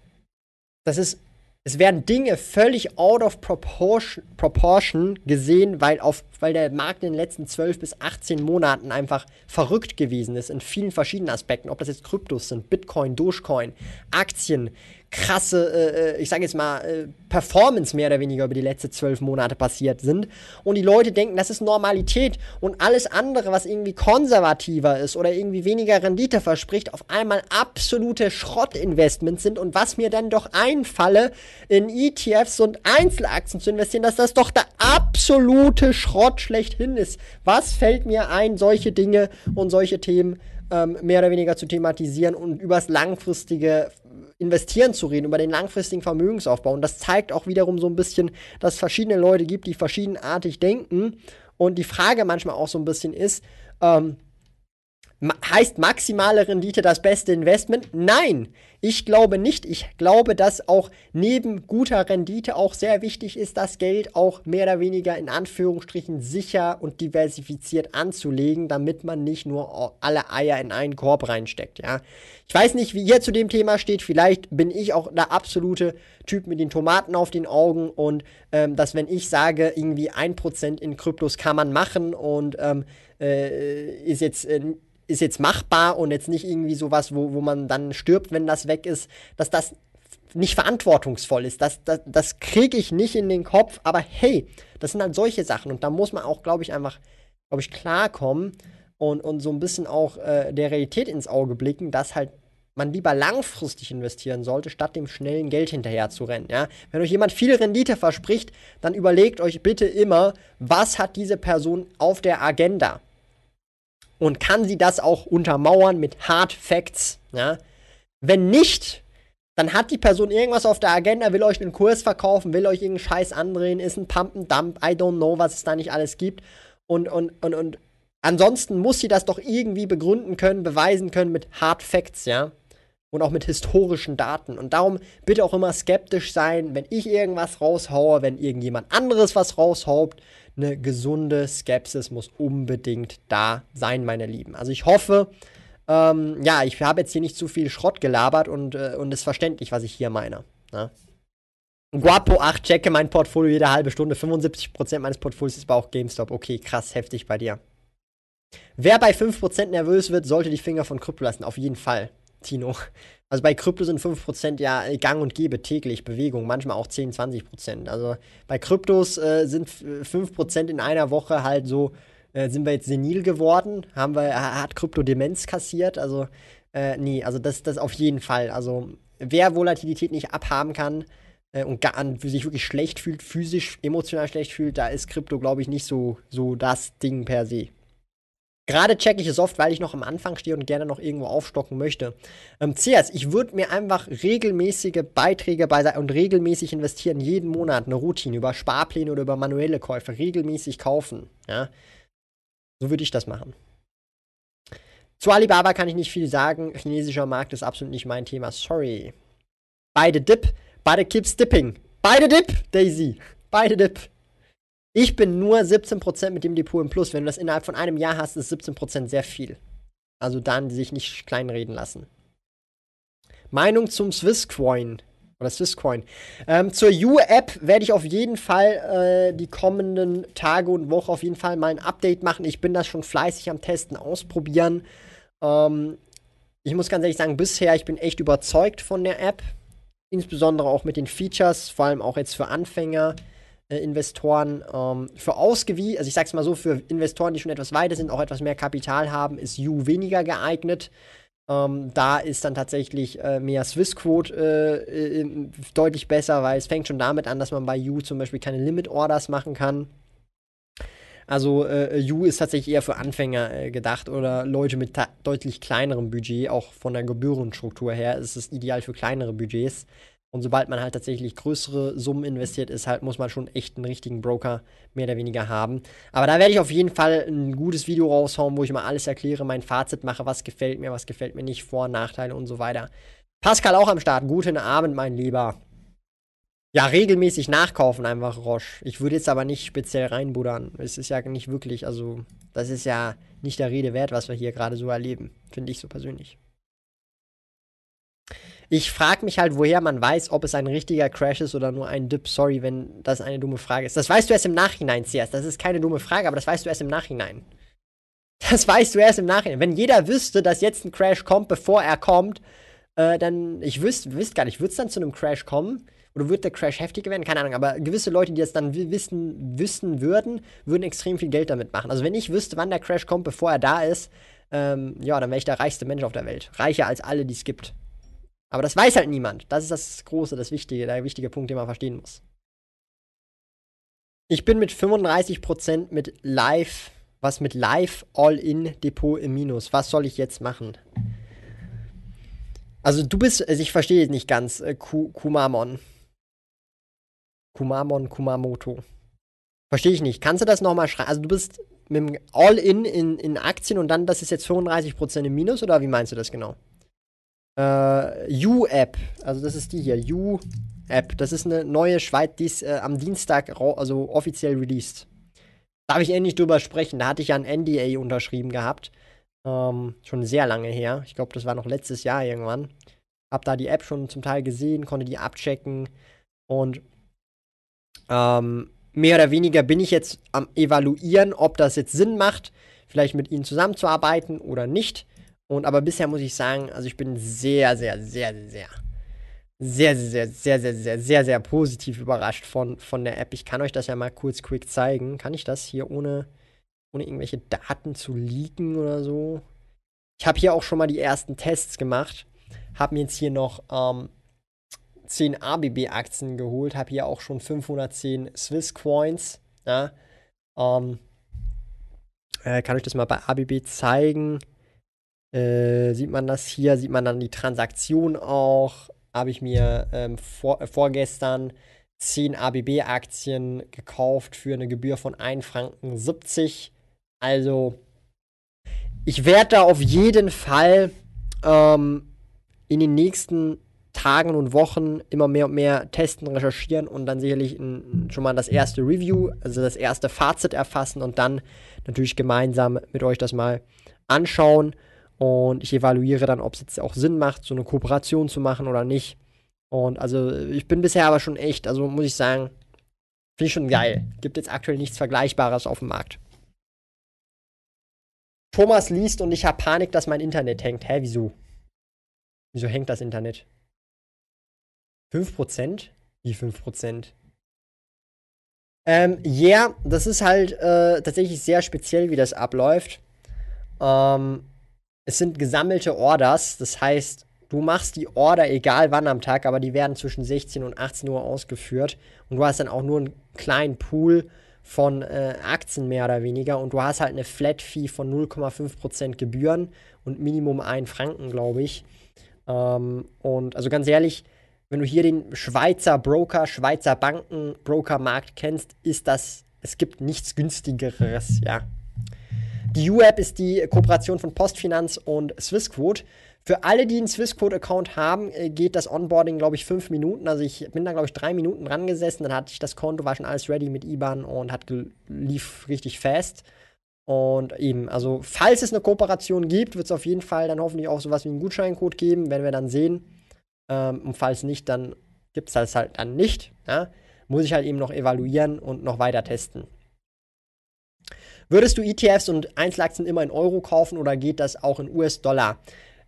S1: das ist es werden Dinge völlig out of proportion, proportion gesehen, weil, auf, weil der Markt in den letzten 12 bis 18 Monaten einfach verrückt gewesen ist in vielen verschiedenen Aspekten. Ob das jetzt Kryptos sind, Bitcoin, Dogecoin, Aktien, krasse, äh, äh, ich sage jetzt mal, äh, Performance mehr oder weniger über die letzten zwölf Monate passiert sind. Und die Leute denken, das ist Normalität und alles andere, was irgendwie konservativer ist oder irgendwie weniger Rendite verspricht, auf einmal absolute Schrottinvestments sind. Und was mir dann doch einfalle, in ETFs und Einzelaktien zu investieren, dass das doch der absolute Schrott schlechthin ist. Was fällt mir ein, solche Dinge und solche Themen ähm, mehr oder weniger zu thematisieren und übers langfristige Investieren zu reden, über den langfristigen Vermögensaufbau. Und das zeigt auch wiederum so ein bisschen, dass es verschiedene Leute gibt, die verschiedenartig denken. Und die Frage manchmal auch so ein bisschen ist, ähm, heißt maximale Rendite das beste Investment? Nein, ich glaube nicht. Ich glaube, dass auch neben guter Rendite auch sehr wichtig ist, das Geld auch mehr oder weniger in Anführungsstrichen sicher und diversifiziert anzulegen, damit man nicht nur alle Eier in einen Korb reinsteckt. Ja, ich weiß nicht, wie ihr zu dem Thema steht. Vielleicht bin ich auch der absolute Typ mit den Tomaten auf den Augen und ähm, dass wenn ich sage, irgendwie ein Prozent in Kryptos kann man machen und ähm, äh, ist jetzt äh, ist jetzt machbar und jetzt nicht irgendwie sowas, wo, wo man dann stirbt, wenn das weg ist, dass das nicht verantwortungsvoll ist. Das, das, das kriege ich nicht in den Kopf, aber hey, das sind halt solche Sachen und da muss man auch, glaube ich, einfach, glaube ich, klarkommen und, und so ein bisschen auch äh, der Realität ins Auge blicken, dass halt man lieber langfristig investieren sollte, statt dem schnellen Geld hinterher zu rennen. Ja? Wenn euch jemand viel Rendite verspricht, dann überlegt euch bitte immer, was hat diese Person auf der Agenda? Und kann sie das auch untermauern mit Hard Facts. Ja? Wenn nicht, dann hat die Person irgendwas auf der Agenda, will euch einen Kurs verkaufen, will euch irgendeinen Scheiß andrehen, ist ein Pump and Dump, I don't know, was es da nicht alles gibt. Und, und, und, und ansonsten muss sie das doch irgendwie begründen können, beweisen können mit Hard Facts, ja. Und auch mit historischen Daten. Und darum bitte auch immer skeptisch sein, wenn ich irgendwas raushaue, wenn irgendjemand anderes was raushaut, eine gesunde Skepsis muss unbedingt da sein, meine Lieben. Also ich hoffe, ähm, ja, ich habe jetzt hier nicht zu viel Schrott gelabert und, äh, und ist verständlich, was ich hier meine. Ne? Guapo 8, checke mein Portfolio jede halbe Stunde. 75% meines Portfolios ist aber auch GameStop. Okay, krass, heftig bei dir. Wer bei 5% nervös wird, sollte die Finger von Krypto lassen. Auf jeden Fall, Tino. Also bei Krypto sind 5% ja gang und gäbe täglich Bewegung, manchmal auch 10, 20%. Also bei Kryptos äh, sind 5% in einer Woche halt so, äh, sind wir jetzt senil geworden, haben wir, hat Krypto Demenz kassiert, also äh, nee, also das, das auf jeden Fall. Also wer Volatilität nicht abhaben kann äh, und gar, sich wirklich schlecht fühlt, physisch, emotional schlecht fühlt, da ist Krypto, glaube ich, nicht so, so das Ding per se. Gerade checke ich es oft, weil ich noch am Anfang stehe und gerne noch irgendwo aufstocken möchte. Ähm, CS, ich würde mir einfach regelmäßige Beiträge bei und regelmäßig investieren, jeden Monat eine Routine über Sparpläne oder über manuelle Käufe regelmäßig kaufen. Ja, so würde ich das machen. Zu Alibaba kann ich nicht viel sagen. Chinesischer Markt ist absolut nicht mein Thema. Sorry. Beide Dip, beide Kips Dipping. Beide Dip, Daisy. Beide Dip. Ich bin nur 17% mit dem Depot im Plus. Wenn du das innerhalb von einem Jahr hast, ist 17% sehr viel. Also dann sich nicht kleinreden lassen. Meinung zum Swisscoin oder Swisscoin. Ähm, zur U-App werde ich auf jeden Fall äh, die kommenden Tage und Woche auf jeden Fall mal ein Update machen. Ich bin das schon fleißig am Testen, ausprobieren. Ähm, ich muss ganz ehrlich sagen, bisher, ich bin echt überzeugt von der App. Insbesondere auch mit den Features, vor allem auch jetzt für Anfänger Investoren ähm, für ausgewiesen, also ich sag's mal so, für Investoren, die schon etwas weiter sind, auch etwas mehr Kapital haben, ist U weniger geeignet. Ähm, da ist dann tatsächlich äh, mehr Swissquote äh, äh, deutlich besser, weil es fängt schon damit an, dass man bei U zum Beispiel keine Limit Orders machen kann. Also äh, U ist tatsächlich eher für Anfänger äh, gedacht oder Leute mit deutlich kleinerem Budget, auch von der Gebührenstruktur her ist es ideal für kleinere Budgets. Und sobald man halt tatsächlich größere Summen investiert, ist halt, muss man schon echt einen richtigen Broker mehr oder weniger haben. Aber da werde ich auf jeden Fall ein gutes Video raushauen, wo ich mal alles erkläre, mein Fazit mache, was gefällt mir, was gefällt mir nicht, Vor- und Nachteile und so weiter. Pascal auch am Start. Guten Abend, mein Lieber. Ja, regelmäßig nachkaufen einfach Roche. Ich würde jetzt aber nicht speziell reinbuddern. Es ist ja nicht wirklich, also, das ist ja nicht der Rede wert, was wir hier gerade so erleben. Finde ich so persönlich. Ich frage mich halt, woher man weiß, ob es ein richtiger Crash ist oder nur ein Dip. Sorry, wenn das eine dumme Frage ist. Das weißt du erst im Nachhinein, CS. Das ist keine dumme Frage, aber das weißt du erst im Nachhinein. Das weißt du erst im Nachhinein. Wenn jeder wüsste, dass jetzt ein Crash kommt, bevor er kommt, äh, dann, ich wüsste, wüsste gar nicht, wird es dann zu einem Crash kommen? Oder wird der Crash heftiger werden? Keine Ahnung. Aber gewisse Leute, die das dann wissen, wissen würden, würden extrem viel Geld damit machen. Also wenn ich wüsste, wann der Crash kommt, bevor er da ist, ähm, ja, dann wäre ich der reichste Mensch auf der Welt. Reicher als alle, die es gibt. Aber das weiß halt niemand. Das ist das Große, das Wichtige, der wichtige Punkt, den man verstehen muss. Ich bin mit 35% mit Live, was mit Live All-In-Depot im Minus. Was soll ich jetzt machen? Also du bist, also ich verstehe nicht ganz, äh, Kumamon. Kumamon, Kumamoto. Verstehe ich nicht. Kannst du das nochmal schreiben? Also du bist mit dem All-In in, in Aktien und dann, das ist jetzt 35% im Minus oder wie meinst du das genau? Äh, U-App, also das ist die hier, U-App. Das ist eine neue Schweiz, die ist äh, am Dienstag also offiziell released. Darf ich endlich drüber sprechen? Da hatte ich ja ein NDA unterschrieben gehabt. Ähm, schon sehr lange her. Ich glaube, das war noch letztes Jahr irgendwann. Hab da die App schon zum Teil gesehen, konnte die abchecken und ähm, mehr oder weniger bin ich jetzt am evaluieren, ob das jetzt Sinn macht, vielleicht mit ihnen zusammenzuarbeiten oder nicht. Und aber bisher muss ich sagen, also ich bin sehr, sehr, sehr, sehr, sehr, sehr, sehr, sehr, sehr, sehr, sehr, sehr positiv überrascht von, von der App. Ich kann euch das ja mal kurz quick zeigen. Kann ich das hier ohne, ohne irgendwelche Daten zu leaken oder so? Ich habe hier auch schon mal die ersten Tests gemacht. Habe mir jetzt hier noch ähm, 10 ABB-Aktien geholt. Habe hier auch schon 510 Swiss Coins. Ja? Ähm, äh, kann euch das mal bei ABB zeigen? Äh, sieht man das hier? Sieht man dann die Transaktion auch? Habe ich mir ähm, vor, äh, vorgestern 10 ABB-Aktien gekauft für eine Gebühr von 1 Franken 70. Also, ich werde da auf jeden Fall ähm, in den nächsten Tagen und Wochen immer mehr und mehr testen, recherchieren und dann sicherlich ein, schon mal das erste Review, also das erste Fazit erfassen und dann natürlich gemeinsam mit euch das mal anschauen. Und ich evaluiere dann, ob es jetzt auch Sinn macht, so eine Kooperation zu machen oder nicht. Und also ich bin bisher aber schon echt, also muss ich sagen, finde ich schon geil. Gibt jetzt aktuell nichts Vergleichbares auf dem Markt. Thomas liest und ich habe Panik, dass mein Internet hängt. Hä, wieso? Wieso hängt das Internet? 5%? Wie 5%? Ähm, ja, yeah, das ist halt äh, tatsächlich sehr speziell, wie das abläuft. Ähm, es sind gesammelte Orders. Das heißt, du machst die Order egal wann am Tag, aber die werden zwischen 16 und 18 Uhr ausgeführt. Und du hast dann auch nur einen kleinen Pool von äh, Aktien mehr oder weniger. Und du hast halt eine Flat Fee von 0,5% Gebühren und Minimum 1 Franken, glaube ich. Ähm, und also ganz ehrlich, wenn du hier den Schweizer Broker, Schweizer Banken, Brokermarkt kennst, ist das, es gibt nichts günstigeres, ja. Die U-App ist die Kooperation von Postfinanz und Swissquote. Für alle, die einen Swissquote-Account haben, äh, geht das Onboarding, glaube ich, fünf Minuten. Also ich bin da, glaube ich, drei Minuten dran gesessen. Dann hatte ich das Konto, war schon alles ready mit IBAN und hat lief richtig fast. Und eben, also falls es eine Kooperation gibt, wird es auf jeden Fall dann hoffentlich auch sowas wie einen Gutscheincode geben, werden wir dann sehen. Ähm, und falls nicht, dann gibt es das halt dann nicht. Ja? Muss ich halt eben noch evaluieren und noch weiter testen. Würdest du ETFs und Einzelaktien immer in Euro kaufen oder geht das auch in US-Dollar?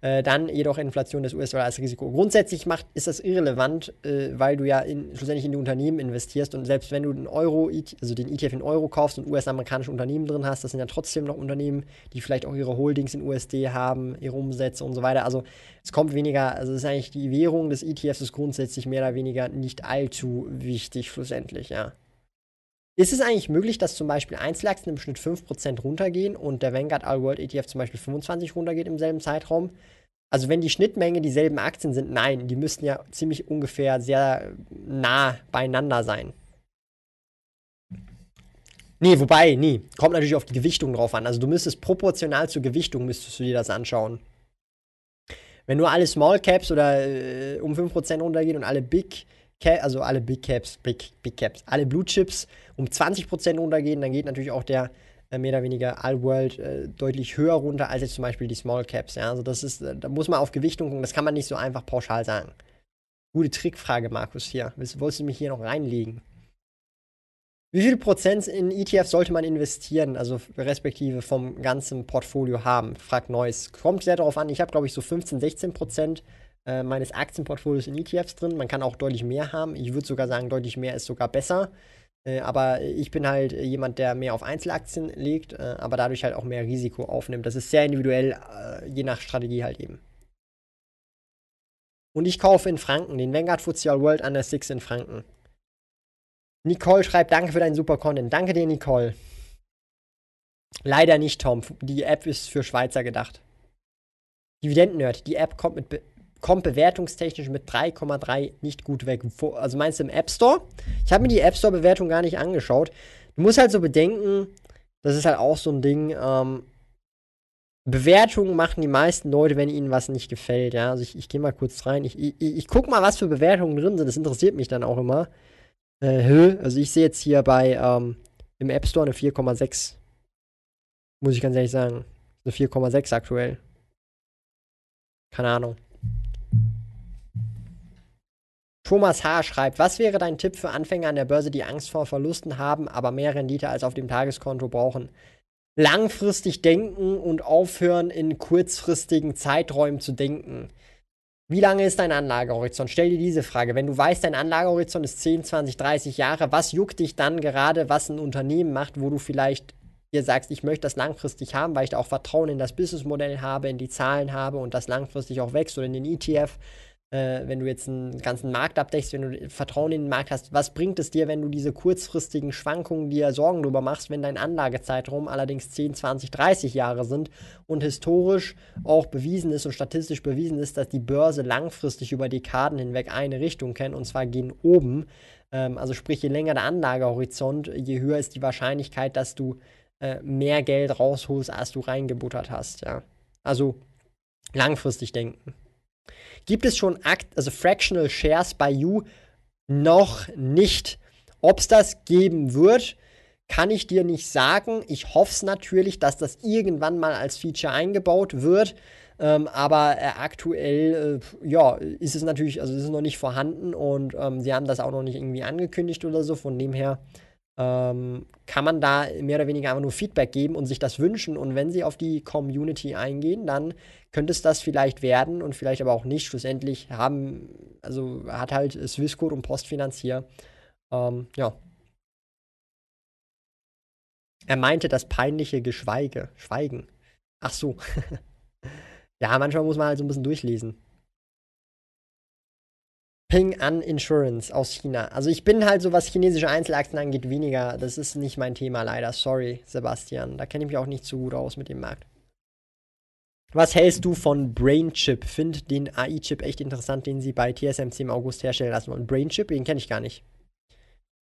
S1: Äh, dann jedoch Inflation des US-Dollar als Risiko. Grundsätzlich macht, ist das irrelevant, äh, weil du ja in, schlussendlich in die Unternehmen investierst und selbst wenn du den Euro, also den ETF in Euro kaufst und US-amerikanische Unternehmen drin hast, das sind ja trotzdem noch Unternehmen, die vielleicht auch ihre Holdings in USD haben, ihre Umsätze und so weiter. Also es kommt weniger, also es ist eigentlich die Währung des ETFs ist grundsätzlich mehr oder weniger nicht allzu wichtig schlussendlich, ja. Ist es eigentlich möglich, dass zum Beispiel Einzelaktien im Schnitt 5% runtergehen und der Vanguard All World ETF zum Beispiel 25 runtergeht im selben Zeitraum? Also wenn die Schnittmenge dieselben Aktien sind, nein, die müssten ja ziemlich ungefähr sehr nah beieinander sein. Nee, wobei, nee. Kommt natürlich auf die Gewichtung drauf an. Also du müsstest proportional zur Gewichtung müsstest du dir das anschauen. Wenn nur alle Small Caps oder äh, um 5% runtergehen und alle Big Caps, also alle Big Caps, Big, Big Caps, alle Blue Chips um 20% runtergehen, dann geht natürlich auch der äh, mehr oder weniger All-World äh, deutlich höher runter als jetzt zum Beispiel die Small Caps. Ja? Also das ist, äh, da muss man auf Gewichtung gucken, das kann man nicht so einfach pauschal sagen. Gute Trickfrage, Markus, hier. Wolltest du mich hier noch reinlegen? Wie viel Prozent in ETF sollte man investieren, also respektive vom ganzen Portfolio haben? Fragt Neues. Kommt sehr darauf an. Ich habe, glaube ich, so 15, 16 Prozent äh, meines Aktienportfolios in ETFs drin. Man kann auch deutlich mehr haben. Ich würde sogar sagen, deutlich mehr ist sogar besser. Äh, aber ich bin halt jemand, der mehr auf Einzelaktien legt, äh, aber dadurch halt auch mehr Risiko aufnimmt. Das ist sehr individuell, äh, je nach Strategie halt eben. Und ich kaufe in Franken den Vanguard FTSE All World Under 6 in Franken. Nicole schreibt, danke für deinen super Content. Danke dir, Nicole. Leider nicht, Tom. Die App ist für Schweizer gedacht. Dividenden-Nerd, die App kommt, mit kommt bewertungstechnisch mit 3,3 nicht gut weg. Also meinst du im App Store? Ich habe mir die App Store-Bewertung gar nicht angeschaut. Du musst halt so bedenken, das ist halt auch so ein Ding, ähm, Bewertungen machen die meisten Leute, wenn ihnen was nicht gefällt. Ja, also ich, ich gehe mal kurz rein. Ich, ich, ich gucke mal, was für Bewertungen drin sind. Das interessiert mich dann auch immer. Äh, also ich sehe jetzt hier bei ähm, im App Store eine 4,6. Muss ich ganz ehrlich sagen. Eine 4,6 aktuell. Keine Ahnung. Thomas H. schreibt, was wäre dein Tipp für Anfänger an der Börse, die Angst vor Verlusten haben, aber mehr Rendite als auf dem Tageskonto brauchen? Langfristig denken und aufhören, in kurzfristigen Zeiträumen zu denken. Wie lange ist dein Anlagehorizont? Stell dir diese Frage. Wenn du weißt, dein Anlagehorizont ist 10, 20, 30 Jahre, was juckt dich dann gerade, was ein Unternehmen macht, wo du vielleicht dir sagst, ich möchte das langfristig haben, weil ich da auch Vertrauen in das Businessmodell habe, in die Zahlen habe und das langfristig auch wächst oder in den ETF, äh, wenn du jetzt einen ganzen Markt abdeckst, wenn du Vertrauen in den Markt hast, was bringt es dir, wenn du diese kurzfristigen Schwankungen dir Sorgen darüber machst, wenn dein Anlagezeitraum allerdings 10, 20, 30 Jahre sind und historisch auch bewiesen ist und statistisch bewiesen ist, dass die Börse langfristig über Dekaden hinweg eine Richtung kennt und zwar gehen oben. Ähm, also sprich, je länger der Anlagehorizont, je höher ist die Wahrscheinlichkeit, dass du äh, mehr Geld rausholst, als du reingebuttert hast. Ja. Also langfristig denken. Gibt es schon Akt, also Fractional Shares bei You? Noch nicht. Ob es das geben wird, kann ich dir nicht sagen. Ich hoffe es natürlich, dass das irgendwann mal als Feature eingebaut wird. Ähm, aber äh, aktuell, äh, ja, ist es natürlich, also ist es noch nicht vorhanden und ähm, sie haben das auch noch nicht irgendwie angekündigt oder so. Von dem her ähm, kann man da mehr oder weniger einfach nur Feedback geben und sich das wünschen. Und wenn sie auf die Community eingehen, dann könnte es das vielleicht werden und vielleicht aber auch nicht. Schlussendlich haben, also hat halt Swissquote und Postfinanzier, ähm, ja. Er meinte das peinliche Geschweige, Schweigen. Ach so. <laughs> ja, manchmal muss man halt so ein bisschen durchlesen. Ping An Insurance aus China. Also ich bin halt so, was chinesische Einzelaktien angeht, weniger. Das ist nicht mein Thema leider. Sorry, Sebastian. Da kenne ich mich auch nicht so gut aus mit dem Markt. Was hältst du von Brainchip? Find den AI-Chip echt interessant, den sie bei TSMC im August herstellen lassen wollen. Brainchip, den kenne ich gar nicht.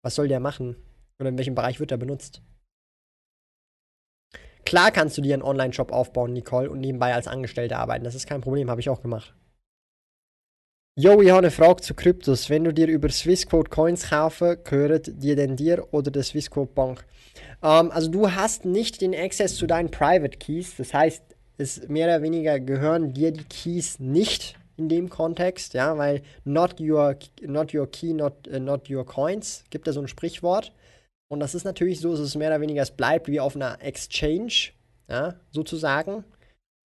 S1: Was soll der machen? Oder in welchem Bereich wird der benutzt? Klar kannst du dir einen Online-Shop aufbauen, Nicole, und nebenbei als Angestellte arbeiten. Das ist kein Problem, habe ich auch gemacht. Jo, ich habe eine Frage zu Kryptos. Wenn du dir über Swissquote Coins kaufen, gehört die denn dir oder der Swissquote Bank? Ähm, also du hast nicht den Access zu deinen Private Keys. Das heißt, es mehr oder weniger gehören dir die Keys nicht in dem Kontext, ja, weil not your, not your key, not, uh, not your coins, gibt da so ein Sprichwort. Und das ist natürlich so, dass es mehr oder weniger, es bleibt wie auf einer Exchange, ja, sozusagen.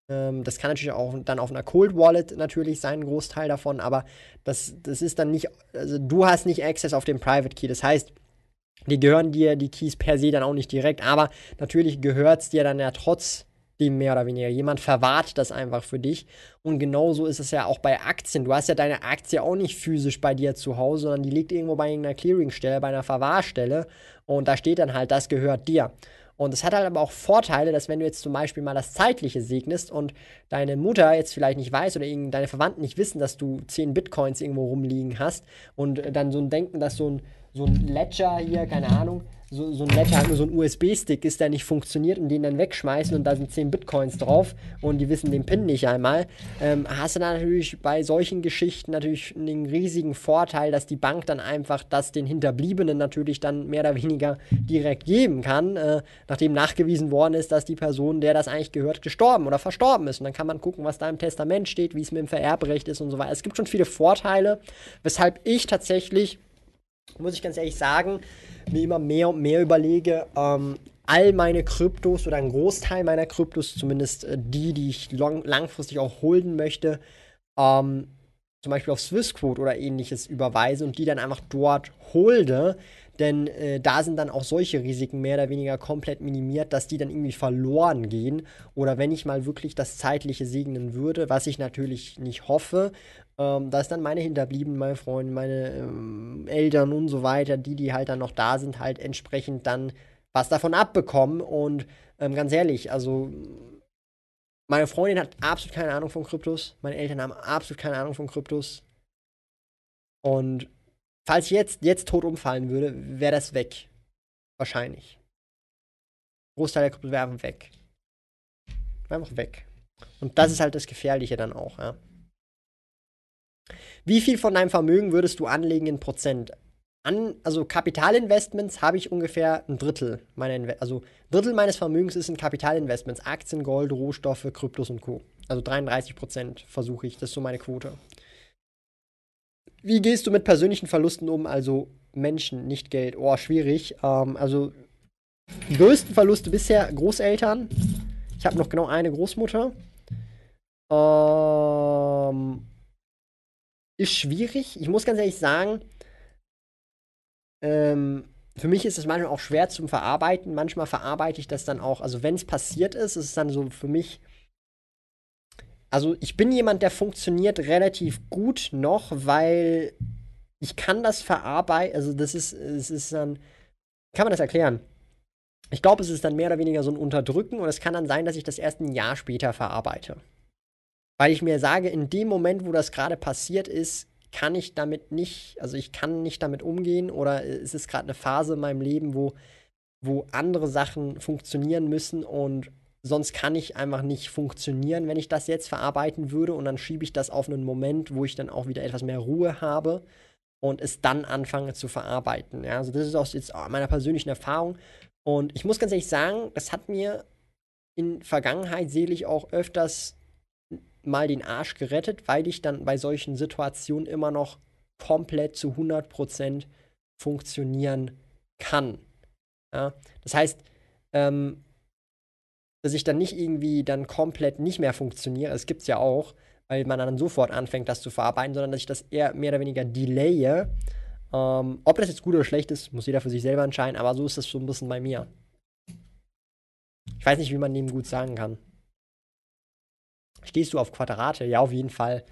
S1: Ähm, das kann natürlich auch dann auf einer Cold Wallet natürlich sein, ein Großteil davon, aber das, das ist dann nicht, also du hast nicht Access auf den Private Key. Das heißt, die gehören dir, die Keys per se dann auch nicht direkt, aber natürlich gehört es dir dann ja trotzdem mehr oder weniger. Jemand verwahrt das einfach für dich. Und genauso ist es ja auch bei Aktien. Du hast ja deine Aktie auch nicht physisch bei dir zu Hause, sondern die liegt irgendwo bei irgendeiner Clearingstelle, bei einer Verwahrstelle. Und da steht dann halt, das gehört dir. Und es hat halt aber auch Vorteile, dass wenn du jetzt zum Beispiel mal das Zeitliche segnest und deine Mutter jetzt vielleicht nicht weiß oder deine Verwandten nicht wissen, dass du 10 Bitcoins irgendwo rumliegen hast und dann so ein Denken, dass so ein, so ein Ledger hier, keine Ahnung, so, so ein Ledger halt nur so ein USB-Stick ist, der nicht funktioniert und den dann wegschmeißen und da sind 10 Bitcoins drauf und die wissen den PIN nicht einmal, ähm, hast du natürlich bei solchen Geschichten natürlich einen riesigen Vorteil, dass die Bank dann einfach das den Hinterbliebenen natürlich dann mehr oder weniger direkt geben kann, äh, nachdem nachgewiesen worden ist, dass die Person, der das eigentlich gehört, gestorben oder verstorben ist. Und dann kann man gucken, was da im Testament steht, wie es mit dem Vererbrecht ist und so weiter. Es gibt schon viele Vorteile, weshalb ich tatsächlich, muss ich ganz ehrlich sagen, mir immer mehr und mehr überlege, ähm, all meine Kryptos oder einen Großteil meiner Kryptos, zumindest äh, die, die ich long langfristig auch holden möchte, ähm, zum Beispiel auf Swissquote oder ähnliches überweise und die dann einfach dort holde. Denn äh, da sind dann auch solche Risiken mehr oder weniger komplett minimiert, dass die dann irgendwie verloren gehen. Oder wenn ich mal wirklich das Zeitliche segnen würde, was ich natürlich nicht hoffe, ähm, dass dann meine Hinterbliebenen, meine Freunde, meine ähm, Eltern und so weiter, die, die halt dann noch da sind, halt entsprechend dann was davon abbekommen. Und ähm, ganz ehrlich, also meine Freundin hat absolut keine Ahnung von Kryptos. Meine Eltern haben absolut keine Ahnung von Kryptos. Und falls ich jetzt, jetzt tot umfallen würde, wäre das weg. Wahrscheinlich. Großteil der Kryptos wäre einfach weg. Einfach weg. Und das ist halt das Gefährliche dann auch, ja. Wie viel von deinem Vermögen würdest du anlegen in Prozent? An, also Kapitalinvestments habe ich ungefähr ein Drittel meiner Inve also Drittel meines Vermögens ist in Kapitalinvestments, Aktien, Gold, Rohstoffe, Kryptos und Co. Also 33 Prozent versuche ich, das ist so meine Quote. Wie gehst du mit persönlichen Verlusten um? Also Menschen, nicht Geld. Oh, schwierig. Ähm, also die größten Verluste bisher Großeltern. Ich habe noch genau eine Großmutter. Ähm, ist schwierig. Ich muss ganz ehrlich sagen, ähm, für mich ist es manchmal auch schwer zum Verarbeiten. Manchmal verarbeite ich das dann auch. Also, wenn es passiert ist, ist es dann so für mich. Also, ich bin jemand, der funktioniert relativ gut noch, weil ich kann das verarbeiten. Also, das ist, es ist dann. Kann man das erklären? Ich glaube, es ist dann mehr oder weniger so ein Unterdrücken und es kann dann sein, dass ich das erst ein Jahr später verarbeite. Weil ich mir sage, in dem Moment, wo das gerade passiert ist, kann ich damit nicht, also ich kann nicht damit umgehen oder es ist gerade eine Phase in meinem Leben, wo, wo andere Sachen funktionieren müssen und sonst kann ich einfach nicht funktionieren, wenn ich das jetzt verarbeiten würde und dann schiebe ich das auf einen Moment, wo ich dann auch wieder etwas mehr Ruhe habe und es dann anfange zu verarbeiten. Ja, also das ist auch jetzt meiner persönlichen Erfahrung und ich muss ganz ehrlich sagen, das hat mir in Vergangenheit selig auch öfters mal den Arsch gerettet, weil ich dann bei solchen Situationen immer noch komplett zu 100% funktionieren kann. Ja? Das heißt, ähm, dass ich dann nicht irgendwie dann komplett nicht mehr funktioniere, das gibt es ja auch, weil man dann sofort anfängt, das zu verarbeiten, sondern dass ich das eher mehr oder weniger delaye. Ähm, ob das jetzt gut oder schlecht ist, muss jeder für sich selber entscheiden, aber so ist das so ein bisschen bei mir. Ich weiß nicht, wie man dem gut sagen kann. Stehst du auf Quadrate? Ja, auf jeden Fall.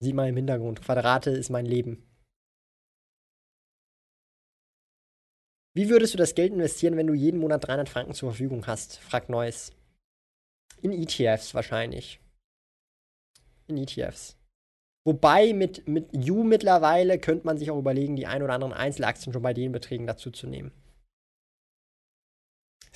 S1: Sieht man im Hintergrund. Quadrate ist mein Leben. Wie würdest du das Geld investieren, wenn du jeden Monat 300 Franken zur Verfügung hast? fragt Neues. In ETFs wahrscheinlich. In ETFs. Wobei mit, mit U mittlerweile könnte man sich auch überlegen, die ein oder anderen Einzelaktien schon bei den Beträgen dazu zu nehmen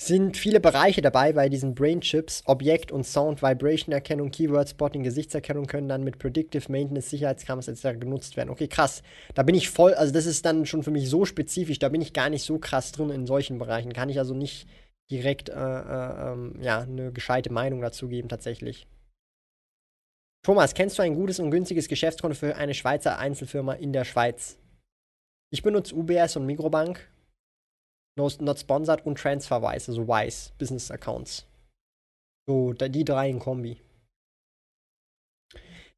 S1: sind viele Bereiche dabei bei diesen Brain Chips. Objekt- und Sound-Vibration-Erkennung, Keyword-Spotting, Gesichtserkennung können dann mit Predictive Maintenance, Sicherheitskameras etc. genutzt werden. Okay, krass. Da bin ich voll, also das ist dann schon für mich so spezifisch, da bin ich gar nicht so krass drin in solchen Bereichen. Kann ich also nicht direkt äh, äh, ähm, ja, eine gescheite Meinung dazu geben, tatsächlich. Thomas, kennst du ein gutes und günstiges Geschäftskonto für eine Schweizer Einzelfirma in der Schweiz? Ich benutze UBS und Mikrobank not Sponsored und TransferWise, also Wise, Business Accounts. So, die drei in Kombi.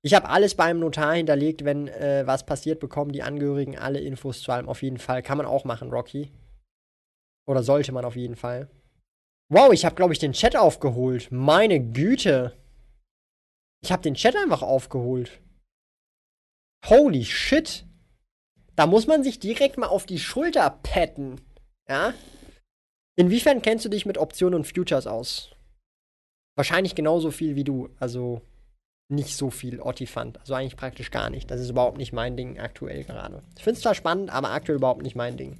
S1: Ich habe alles beim Notar hinterlegt, wenn äh, was passiert, bekommen die Angehörigen alle Infos zu allem. Auf jeden Fall. Kann man auch machen, Rocky. Oder sollte man auf jeden Fall. Wow, ich habe, glaube ich, den Chat aufgeholt. Meine Güte. Ich habe den Chat einfach aufgeholt. Holy shit. Da muss man sich direkt mal auf die Schulter patten. Ja? Inwiefern kennst du dich mit Optionen und Futures aus? Wahrscheinlich genauso viel wie du. Also nicht so viel Ottifant. Also eigentlich praktisch gar nicht. Das ist überhaupt nicht mein Ding aktuell gerade. Ich finde es zwar spannend, aber aktuell überhaupt nicht mein Ding.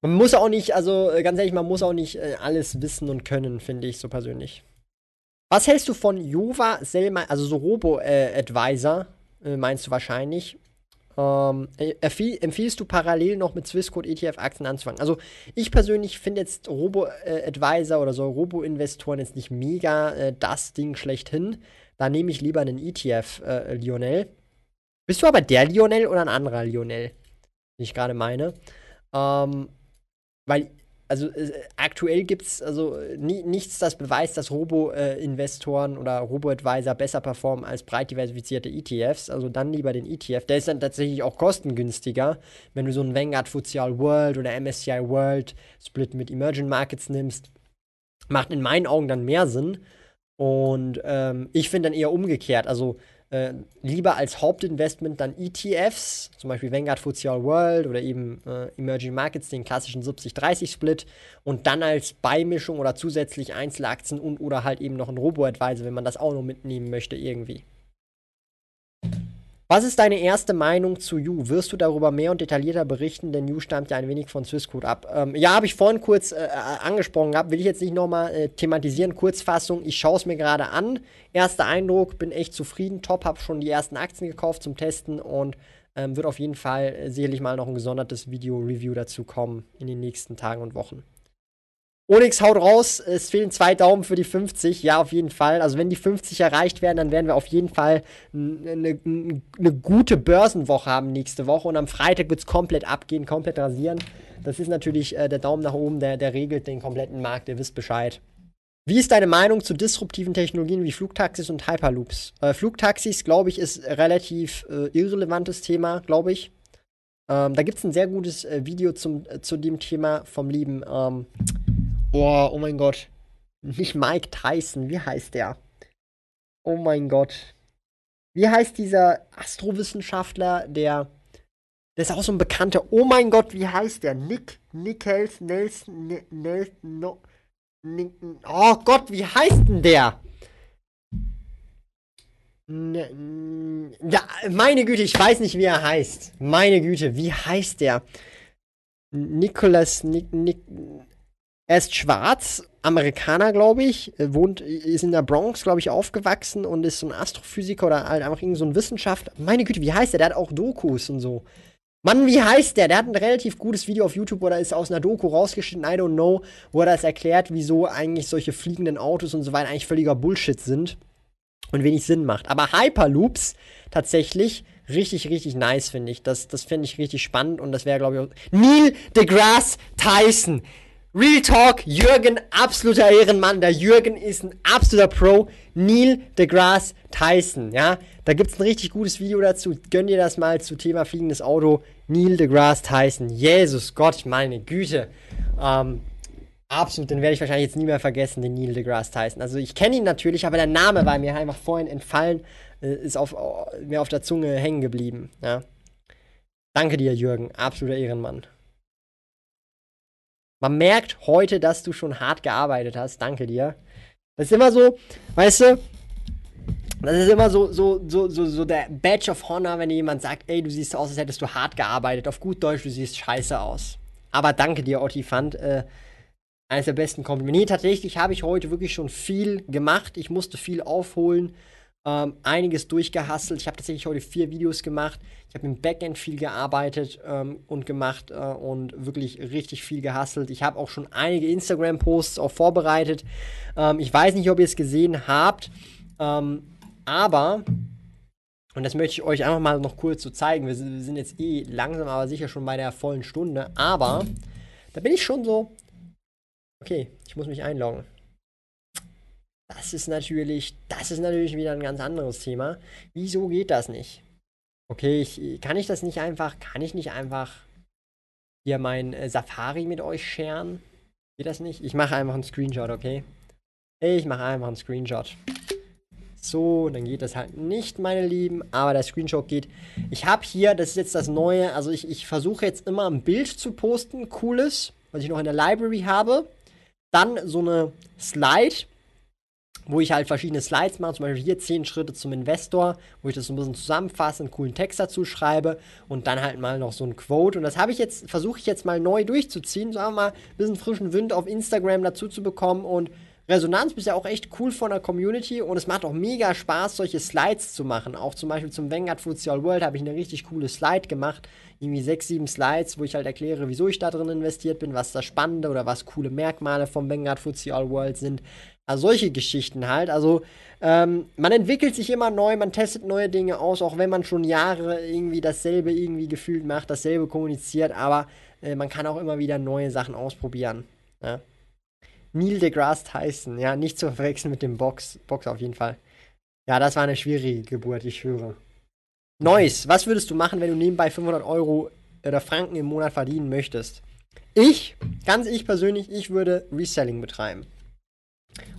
S1: Man muss auch nicht, also äh, ganz ehrlich, man muss auch nicht äh, alles wissen und können, finde ich so persönlich. Was hältst du von Jova Selma, also so Robo-Advisor, äh, meinst du wahrscheinlich? Ähm, empfiehlst du parallel noch mit Swissquote ETF-Aktien anzufangen? Also ich persönlich finde jetzt Robo-Advisor oder so Robo-Investoren jetzt nicht mega äh, das Ding schlechthin. Da nehme ich lieber einen ETF, äh, Lionel. Bist du aber der Lionel oder ein anderer Lionel? Den ich gerade meine. Ähm, weil also äh, aktuell gibt es also nie, nichts, das beweist, dass Robo-Investoren äh, oder Robo-Advisor besser performen als breit diversifizierte ETFs. Also dann lieber den ETF. Der ist dann tatsächlich auch kostengünstiger, wenn du so einen Vanguard Futsial World oder MSCI World Split mit Emerging Markets nimmst. Macht in meinen Augen dann mehr Sinn. Und ähm, ich finde dann eher umgekehrt. Also äh, lieber als Hauptinvestment dann ETFs, zum Beispiel Vanguard FTSE All World oder eben äh, Emerging Markets, den klassischen 70-30-Split und dann als Beimischung oder zusätzlich Einzelaktien und oder halt eben noch ein Robo-Advisor, wenn man das auch noch mitnehmen möchte irgendwie. Was ist deine erste Meinung zu You? Wirst du darüber mehr und detaillierter berichten? Denn You stammt ja ein wenig von Swissquote ab. Ähm, ja, habe ich vorhin kurz äh, äh angesprochen gehabt. Will ich jetzt nicht nochmal äh, thematisieren. Kurzfassung, ich schaue es mir gerade an. Erster Eindruck, bin echt zufrieden. Top, habe schon die ersten Aktien gekauft zum Testen und ähm, wird auf jeden Fall äh, sicherlich mal noch ein gesondertes Video-Review dazu kommen in den nächsten Tagen und Wochen. Onyx haut raus, es fehlen zwei Daumen für die 50. Ja, auf jeden Fall. Also wenn die 50 erreicht werden, dann werden wir auf jeden Fall eine, eine gute Börsenwoche haben nächste Woche. Und am Freitag wird es komplett abgehen, komplett rasieren. Das ist natürlich äh, der Daumen nach oben, der, der regelt den kompletten Markt, ihr wisst Bescheid. Wie ist deine Meinung zu disruptiven Technologien wie Flugtaxis und Hyperloops? Äh, Flugtaxis, glaube ich, ist relativ äh, irrelevantes Thema, glaube ich. Ähm, da gibt es ein sehr gutes äh, Video zum, äh, zu dem Thema vom lieben ähm, Oh, oh mein Gott. Nicht Mike Tyson, wie heißt der? Oh mein Gott. Wie heißt dieser Astrowissenschaftler, der. Der ist auch so ein bekannter. Oh mein Gott, wie heißt der? Nick. Nickels Nelson. Nelson. No, Nick, oh Gott, wie heißt denn der? Ja, meine Güte, ich weiß nicht, wie er heißt. Meine Güte, wie heißt der? Nicholas. Nick, Nick, er ist schwarz, Amerikaner, glaube ich, wohnt, ist in der Bronx, glaube ich, aufgewachsen und ist so ein Astrophysiker oder halt einfach irgend so ein Wissenschaftler. Meine Güte, wie heißt der? Der hat auch Dokus und so. Mann, wie heißt der? Der hat ein relativ gutes Video auf YouTube, wo er ist aus einer Doku rausgeschnitten, I don't know, wo er das erklärt, wieso eigentlich solche fliegenden Autos und so weiter eigentlich völliger Bullshit sind und wenig Sinn macht. Aber Hyperloops tatsächlich richtig, richtig nice, finde ich. Das, das finde ich richtig spannend und das wäre, glaube ich, auch. Neil deGrasse Tyson. Real Talk, Jürgen, absoluter Ehrenmann. Der Jürgen ist ein absoluter Pro. Neil deGrasse Tyson, ja. Da gibt es ein richtig gutes Video dazu. Gönn dir das mal zu Thema fliegendes Auto. Neil deGrasse Tyson. Jesus Gott, meine Güte. Ähm, absolut, den werde ich wahrscheinlich jetzt nie mehr vergessen, den Neil deGrasse Tyson. Also ich kenne ihn natürlich, aber der Name war mir einfach vorhin entfallen, äh, ist auf, äh, mir auf der Zunge hängen geblieben, ja. Danke dir, Jürgen. Absoluter Ehrenmann. Man merkt heute, dass du schon hart gearbeitet hast. Danke dir. Das ist immer so, weißt du, das ist immer so, so, so, so, so der Badge of Honor, wenn jemand sagt, ey, du siehst aus, als hättest du hart gearbeitet. Auf gut Deutsch, du siehst scheiße aus. Aber danke dir, Otti Fand. Äh, eines der besten Komplimente. Tatsächlich habe ich heute wirklich schon viel gemacht. Ich musste viel aufholen ähm, einiges durchgehustelt. Ich habe tatsächlich heute vier Videos gemacht. Ich habe im Backend viel gearbeitet ähm, und gemacht äh, und wirklich richtig viel gehustelt. Ich habe auch schon einige Instagram-Posts auch vorbereitet. Ähm, ich weiß nicht, ob ihr es gesehen habt, ähm, aber, und das möchte ich euch einfach mal noch kurz so zeigen. Wir sind jetzt eh langsam, aber sicher schon bei der vollen Stunde. Aber da bin ich schon so. Okay, ich muss mich einloggen. Das ist natürlich, das ist natürlich wieder ein ganz anderes Thema. Wieso geht das nicht? Okay, ich, kann ich das nicht einfach, kann ich nicht einfach hier mein äh, Safari mit euch scheren? Geht das nicht? Ich mache einfach einen Screenshot, okay? Ich mache einfach einen Screenshot. So, dann geht das halt nicht, meine Lieben, aber der Screenshot geht. Ich habe hier, das ist jetzt das Neue, also ich, ich versuche jetzt immer ein Bild zu posten, cooles, was ich noch in der Library habe. Dann so eine Slide, wo ich halt verschiedene Slides mache, zum Beispiel hier 10 Schritte zum Investor, wo ich das so ein bisschen zusammenfasse, einen coolen Text dazu schreibe und dann halt mal noch so ein Quote. Und das habe ich jetzt, versuche ich jetzt mal neu durchzuziehen, sagen wir mal, ein bisschen frischen Wind auf Instagram dazu zu bekommen und Resonanz ist ja auch echt cool von der Community und es macht auch mega Spaß, solche Slides zu machen. Auch zum Beispiel zum Vanguard Foods All World habe ich eine richtig coole Slide gemacht. Irgendwie sechs, sieben Slides, wo ich halt erkläre, wieso ich da drin investiert bin, was das Spannende oder was coole Merkmale vom Vanguard Foods All World sind. Also solche Geschichten halt. Also ähm, man entwickelt sich immer neu, man testet neue Dinge aus, auch wenn man schon Jahre irgendwie dasselbe irgendwie gefühlt macht, dasselbe kommuniziert, aber äh, man kann auch immer wieder neue Sachen ausprobieren. Ja? Neil deGrasse Tyson, ja, nicht zu verwechseln mit dem Box, Box auf jeden Fall. Ja, das war eine schwierige Geburt, ich schwöre. Neues, was würdest du machen, wenn du nebenbei 500 Euro oder Franken im Monat verdienen möchtest? Ich, ganz ich persönlich, ich würde Reselling betreiben.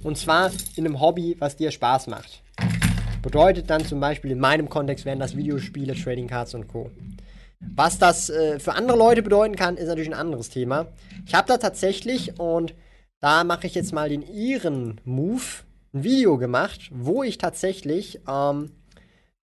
S1: Und zwar in einem Hobby, was dir Spaß macht. Bedeutet dann zum Beispiel in meinem Kontext wären das Videospiele, Trading Cards und Co. Was das äh, für andere Leute bedeuten kann, ist natürlich ein anderes Thema. Ich habe da tatsächlich und da mache ich jetzt mal den ihren Move, ein Video gemacht, wo ich tatsächlich ähm,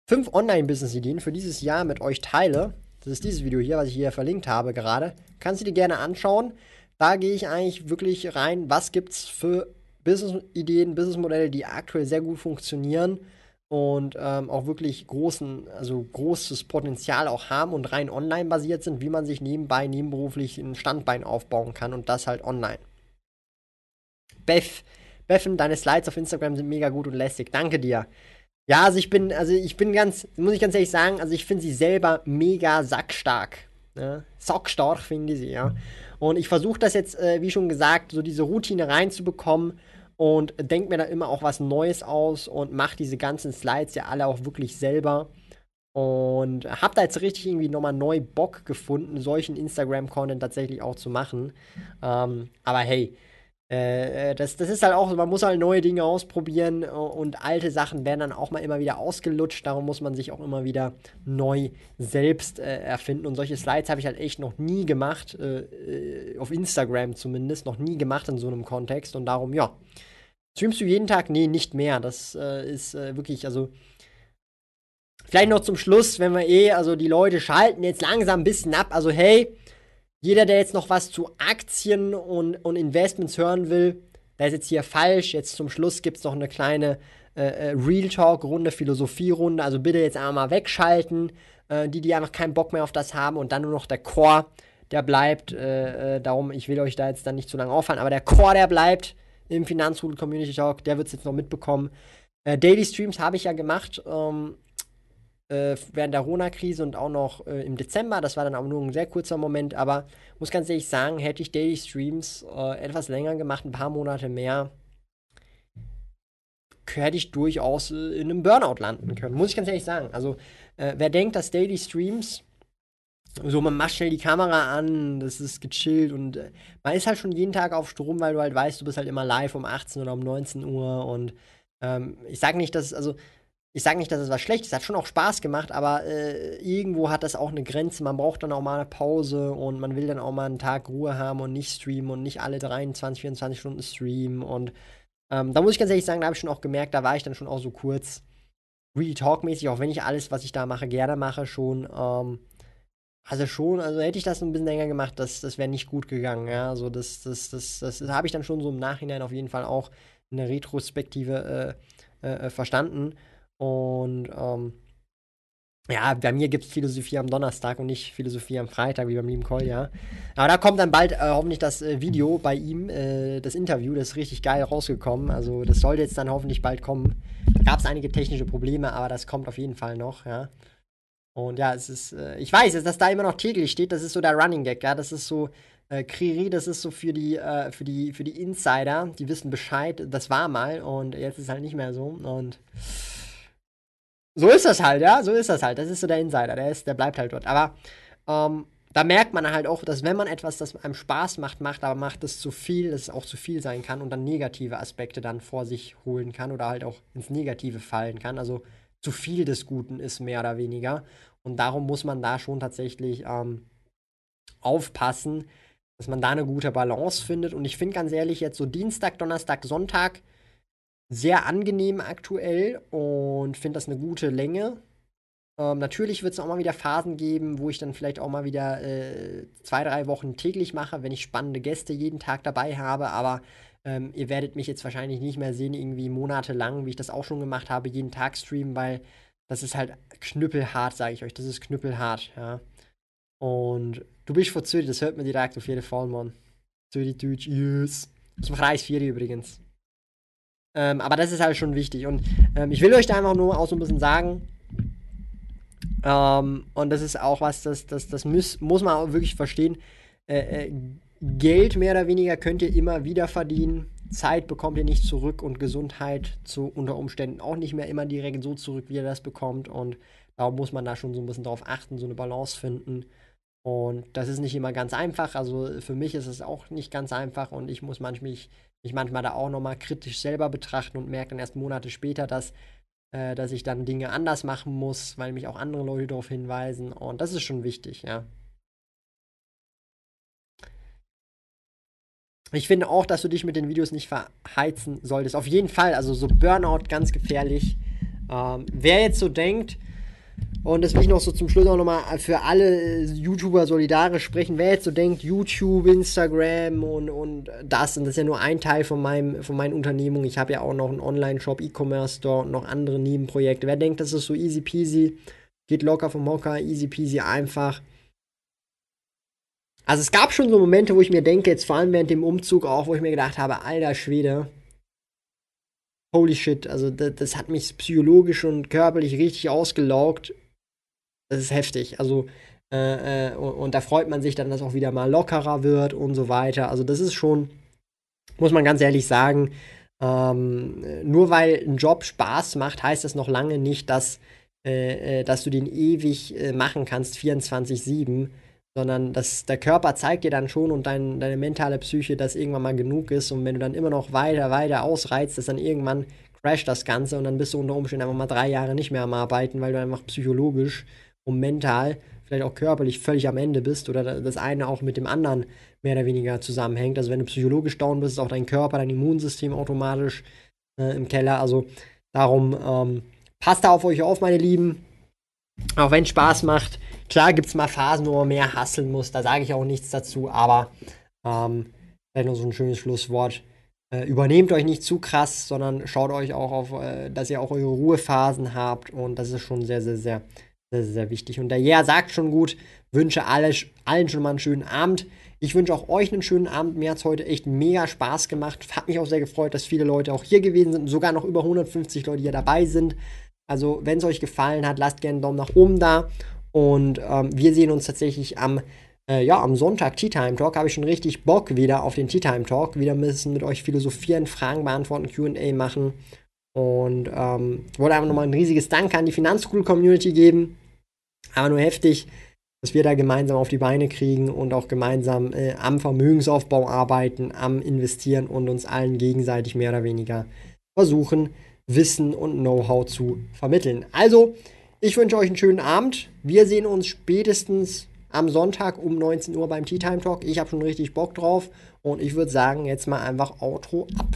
S1: fünf Online-Business-Ideen für dieses Jahr mit euch teile. Das ist dieses Video hier, was ich hier verlinkt habe gerade. Kannst du dir gerne anschauen. Da gehe ich eigentlich wirklich rein, was gibt es für Business-Ideen, Business-Modelle, die aktuell sehr gut funktionieren und ähm, auch wirklich großen, also großes Potenzial auch haben und rein online basiert sind, wie man sich nebenbei, nebenberuflich ein Standbein aufbauen kann und das halt online. Beth, Beffen, deine Slides auf Instagram sind mega gut und lästig. Danke dir. Ja, also ich bin, also ich bin ganz, muss ich ganz ehrlich sagen, also ich finde sie selber mega sackstark. Ne? Sackstark finde ich sie, ja. Und ich versuche das jetzt, äh, wie schon gesagt, so diese Routine reinzubekommen und denke mir da immer auch was Neues aus und mache diese ganzen Slides ja alle auch wirklich selber. Und habe da jetzt richtig irgendwie nochmal neu Bock gefunden, solchen Instagram-Content tatsächlich auch zu machen. Ähm, aber hey, äh, äh, das, das ist halt auch man muss halt neue Dinge ausprobieren äh, und alte Sachen werden dann auch mal immer wieder ausgelutscht. Darum muss man sich auch immer wieder neu selbst äh, erfinden. Und solche Slides habe ich halt echt noch nie gemacht, äh, auf Instagram zumindest, noch nie gemacht in so einem Kontext. Und darum, ja. Streamst du jeden Tag? Nee, nicht mehr. Das ist wirklich, also. Vielleicht noch zum Schluss, wenn wir eh, also die Leute schalten jetzt langsam ein bisschen ab. Also, hey, jeder, der jetzt noch was zu Aktien und, und Investments hören will, der ist jetzt hier falsch. Jetzt zum Schluss gibt es noch eine kleine äh, äh, Real Talk-Runde, Philosophie-Runde. Also bitte jetzt einmal mal wegschalten. Äh, die, die einfach keinen Bock mehr auf das haben und dann nur noch der Core, der bleibt. Äh, äh darum, ich will euch da jetzt dann nicht zu lange auffallen, aber der Core, der bleibt im Finanzrudel Community Talk, der wird es jetzt noch mitbekommen. Äh, Daily Streams habe ich ja gemacht. Ähm, äh, während der Corona-Krise und auch noch äh, im Dezember. Das war dann auch nur ein sehr kurzer Moment, aber muss ganz ehrlich sagen, hätte ich Daily Streams äh, etwas länger gemacht, ein paar Monate mehr, hätte ich durchaus äh, in einem Burnout landen können. Muss ich ganz ehrlich sagen. Also, äh, wer denkt, dass Daily Streams so, man macht schnell die Kamera an, das ist gechillt und äh, man ist halt schon jeden Tag auf Strom, weil du halt weißt, du bist halt immer live um 18 oder um 19 Uhr und ähm, ich sage nicht, dass, also ich sage nicht, dass es was Schlechtes hat, schon auch Spaß gemacht, aber äh, irgendwo hat das auch eine Grenze. Man braucht dann auch mal eine Pause und man will dann auch mal einen Tag Ruhe haben und nicht streamen und nicht alle 23, 24 Stunden streamen. Und ähm, da muss ich ganz ehrlich sagen, da habe ich schon auch gemerkt, da war ich dann schon auch so kurz Real Talk-mäßig, auch wenn ich alles, was ich da mache, gerne mache, schon. Ähm, also schon, also hätte ich das ein bisschen länger gemacht, das, das wäre nicht gut gegangen. Ja, also das, das, das, das, das habe ich dann schon so im Nachhinein auf jeden Fall auch in der Retrospektive äh, äh, verstanden. Und ähm, ja, bei mir gibt es Philosophie am Donnerstag und nicht Philosophie am Freitag, wie beim lieben Kolja. Aber da kommt dann bald äh, hoffentlich das äh, Video bei ihm, äh, das Interview, das ist richtig geil rausgekommen. Also das sollte jetzt dann hoffentlich bald kommen. Da gab es einige technische Probleme, aber das kommt auf jeden Fall noch, ja. Und ja, es ist, äh, ich weiß, dass da immer noch täglich steht, das ist so der Running Gag, ja. Das ist so, äh, Kriri, das ist so für die, äh, für die, für die Insider, die wissen Bescheid, das war mal und jetzt ist halt nicht mehr so. Und so ist das halt, ja, so ist das halt. Das ist so der Insider, der, ist, der bleibt halt dort. Aber ähm, da merkt man halt auch, dass wenn man etwas, das einem Spaß macht, macht, aber macht es zu viel, dass es auch zu viel sein kann und dann negative Aspekte dann vor sich holen kann oder halt auch ins Negative fallen kann. Also zu viel des Guten ist mehr oder weniger. Und darum muss man da schon tatsächlich ähm, aufpassen, dass man da eine gute Balance findet. Und ich finde ganz ehrlich, jetzt so Dienstag, Donnerstag, Sonntag sehr angenehm aktuell und finde das eine gute Länge. Ähm, natürlich wird es auch mal wieder Phasen geben, wo ich dann vielleicht auch mal wieder äh, zwei, drei Wochen täglich mache, wenn ich spannende Gäste jeden Tag dabei habe. Aber ähm, ihr werdet mich jetzt wahrscheinlich nicht mehr sehen, irgendwie monatelang, wie ich das auch schon gemacht habe, jeden Tag streamen, weil das ist halt knüppelhart, sage ich euch. Das ist knüppelhart, ja. Und du bist von Zürich, das hört man direkt auf jeden Fall, Mann. Zürich, Deutsch, yes. Aus dem Kreis 4 übrigens. Ähm, aber das ist halt schon wichtig. Und ähm, ich will euch da einfach nur auch so ein bisschen sagen, ähm, und das ist auch was, das, das, das muss, muss man auch wirklich verstehen. Äh, äh, Geld mehr oder weniger könnt ihr immer wieder verdienen. Zeit bekommt ihr nicht zurück und Gesundheit zu unter Umständen auch nicht mehr immer direkt so zurück, wie ihr das bekommt. Und darum muss man da schon so ein bisschen drauf achten, so eine Balance finden. Und das ist nicht immer ganz einfach. Also für mich ist es auch nicht ganz einfach und ich muss manchmal, mich manchmal da auch nochmal kritisch selber betrachten und merke dann erst Monate später, dass äh, dass ich dann Dinge anders machen muss, weil mich auch andere Leute darauf hinweisen. Und das ist schon wichtig, ja. Ich finde auch, dass du dich mit den Videos nicht verheizen solltest. Auf jeden Fall, also so Burnout ganz gefährlich. Ähm, wer jetzt so denkt, und das will ich noch so zum Schluss auch nochmal für alle YouTuber solidarisch sprechen. Wer jetzt so denkt, YouTube, Instagram und, und das, und das ist ja nur ein Teil von, meinem, von meinen Unternehmungen. Ich habe ja auch noch einen Online-Shop, E-Commerce-Store und noch andere Nebenprojekte. Wer denkt, das ist so easy peasy, geht locker vom Hocker, easy peasy, einfach. Also es gab schon so Momente, wo ich mir denke, jetzt vor allem während dem Umzug auch, wo ich mir gedacht habe, alter Schwede, holy shit, also das, das hat mich psychologisch und körperlich richtig ausgelaugt das ist heftig. Also, äh, äh, und, und, da freut man sich dann, dass auch wieder mal lockerer wird und so weiter. Also, das ist schon, muss man ganz ehrlich sagen, ähm, nur weil ein Job Spaß macht, heißt das noch lange nicht, dass, äh, äh dass du den ewig äh, machen kannst, 24-7 sondern dass der Körper zeigt dir dann schon und dein, deine mentale Psyche, dass irgendwann mal genug ist und wenn du dann immer noch weiter, weiter ausreizt, dass dann irgendwann crasht das Ganze und dann bist du unter Umständen einfach mal drei Jahre nicht mehr am Arbeiten, weil du einfach psychologisch und mental, vielleicht auch körperlich völlig am Ende bist oder das eine auch mit dem anderen mehr oder weniger zusammenhängt. Also wenn du psychologisch down bist, ist auch dein Körper, dein Immunsystem automatisch äh, im Keller. Also darum ähm, passt da auf euch auf, meine Lieben. Auch wenn es Spaß macht. Klar gibt es mal Phasen, wo man mehr hasseln muss. Da sage ich auch nichts dazu. Aber ähm, vielleicht noch so ein schönes Schlusswort. Äh, übernehmt euch nicht zu krass, sondern schaut euch auch auf, äh, dass ihr auch eure Ruhephasen habt. Und das ist schon sehr, sehr, sehr sehr, sehr wichtig. Und der Yeah sagt schon gut, wünsche alle, allen schon mal einen schönen Abend. Ich wünsche auch euch einen schönen Abend. Mir hat es heute echt mega Spaß gemacht. Hat mich auch sehr gefreut, dass viele Leute auch hier gewesen sind. Sogar noch über 150 Leute hier dabei sind. Also, wenn es euch gefallen hat, lasst gerne einen Daumen nach oben da. Und ähm, wir sehen uns tatsächlich am, äh, ja, am Sonntag Tea Time Talk. Habe ich schon richtig Bock wieder auf den Tea Time Talk. Wieder bisschen mit euch philosophieren, Fragen beantworten, QA machen. Und ähm, wollte einfach nochmal ein riesiges Dank an die Finanzschool-Community geben. Aber nur heftig, dass wir da gemeinsam auf die Beine kriegen und auch gemeinsam äh, am Vermögensaufbau arbeiten, am Investieren und uns allen gegenseitig mehr oder weniger versuchen, Wissen und Know-how zu vermitteln. Also, ich wünsche euch einen schönen Abend. Wir sehen uns spätestens am Sonntag um 19 Uhr beim Tea Time Talk. Ich habe schon richtig Bock drauf und ich würde sagen, jetzt mal einfach Outro ab.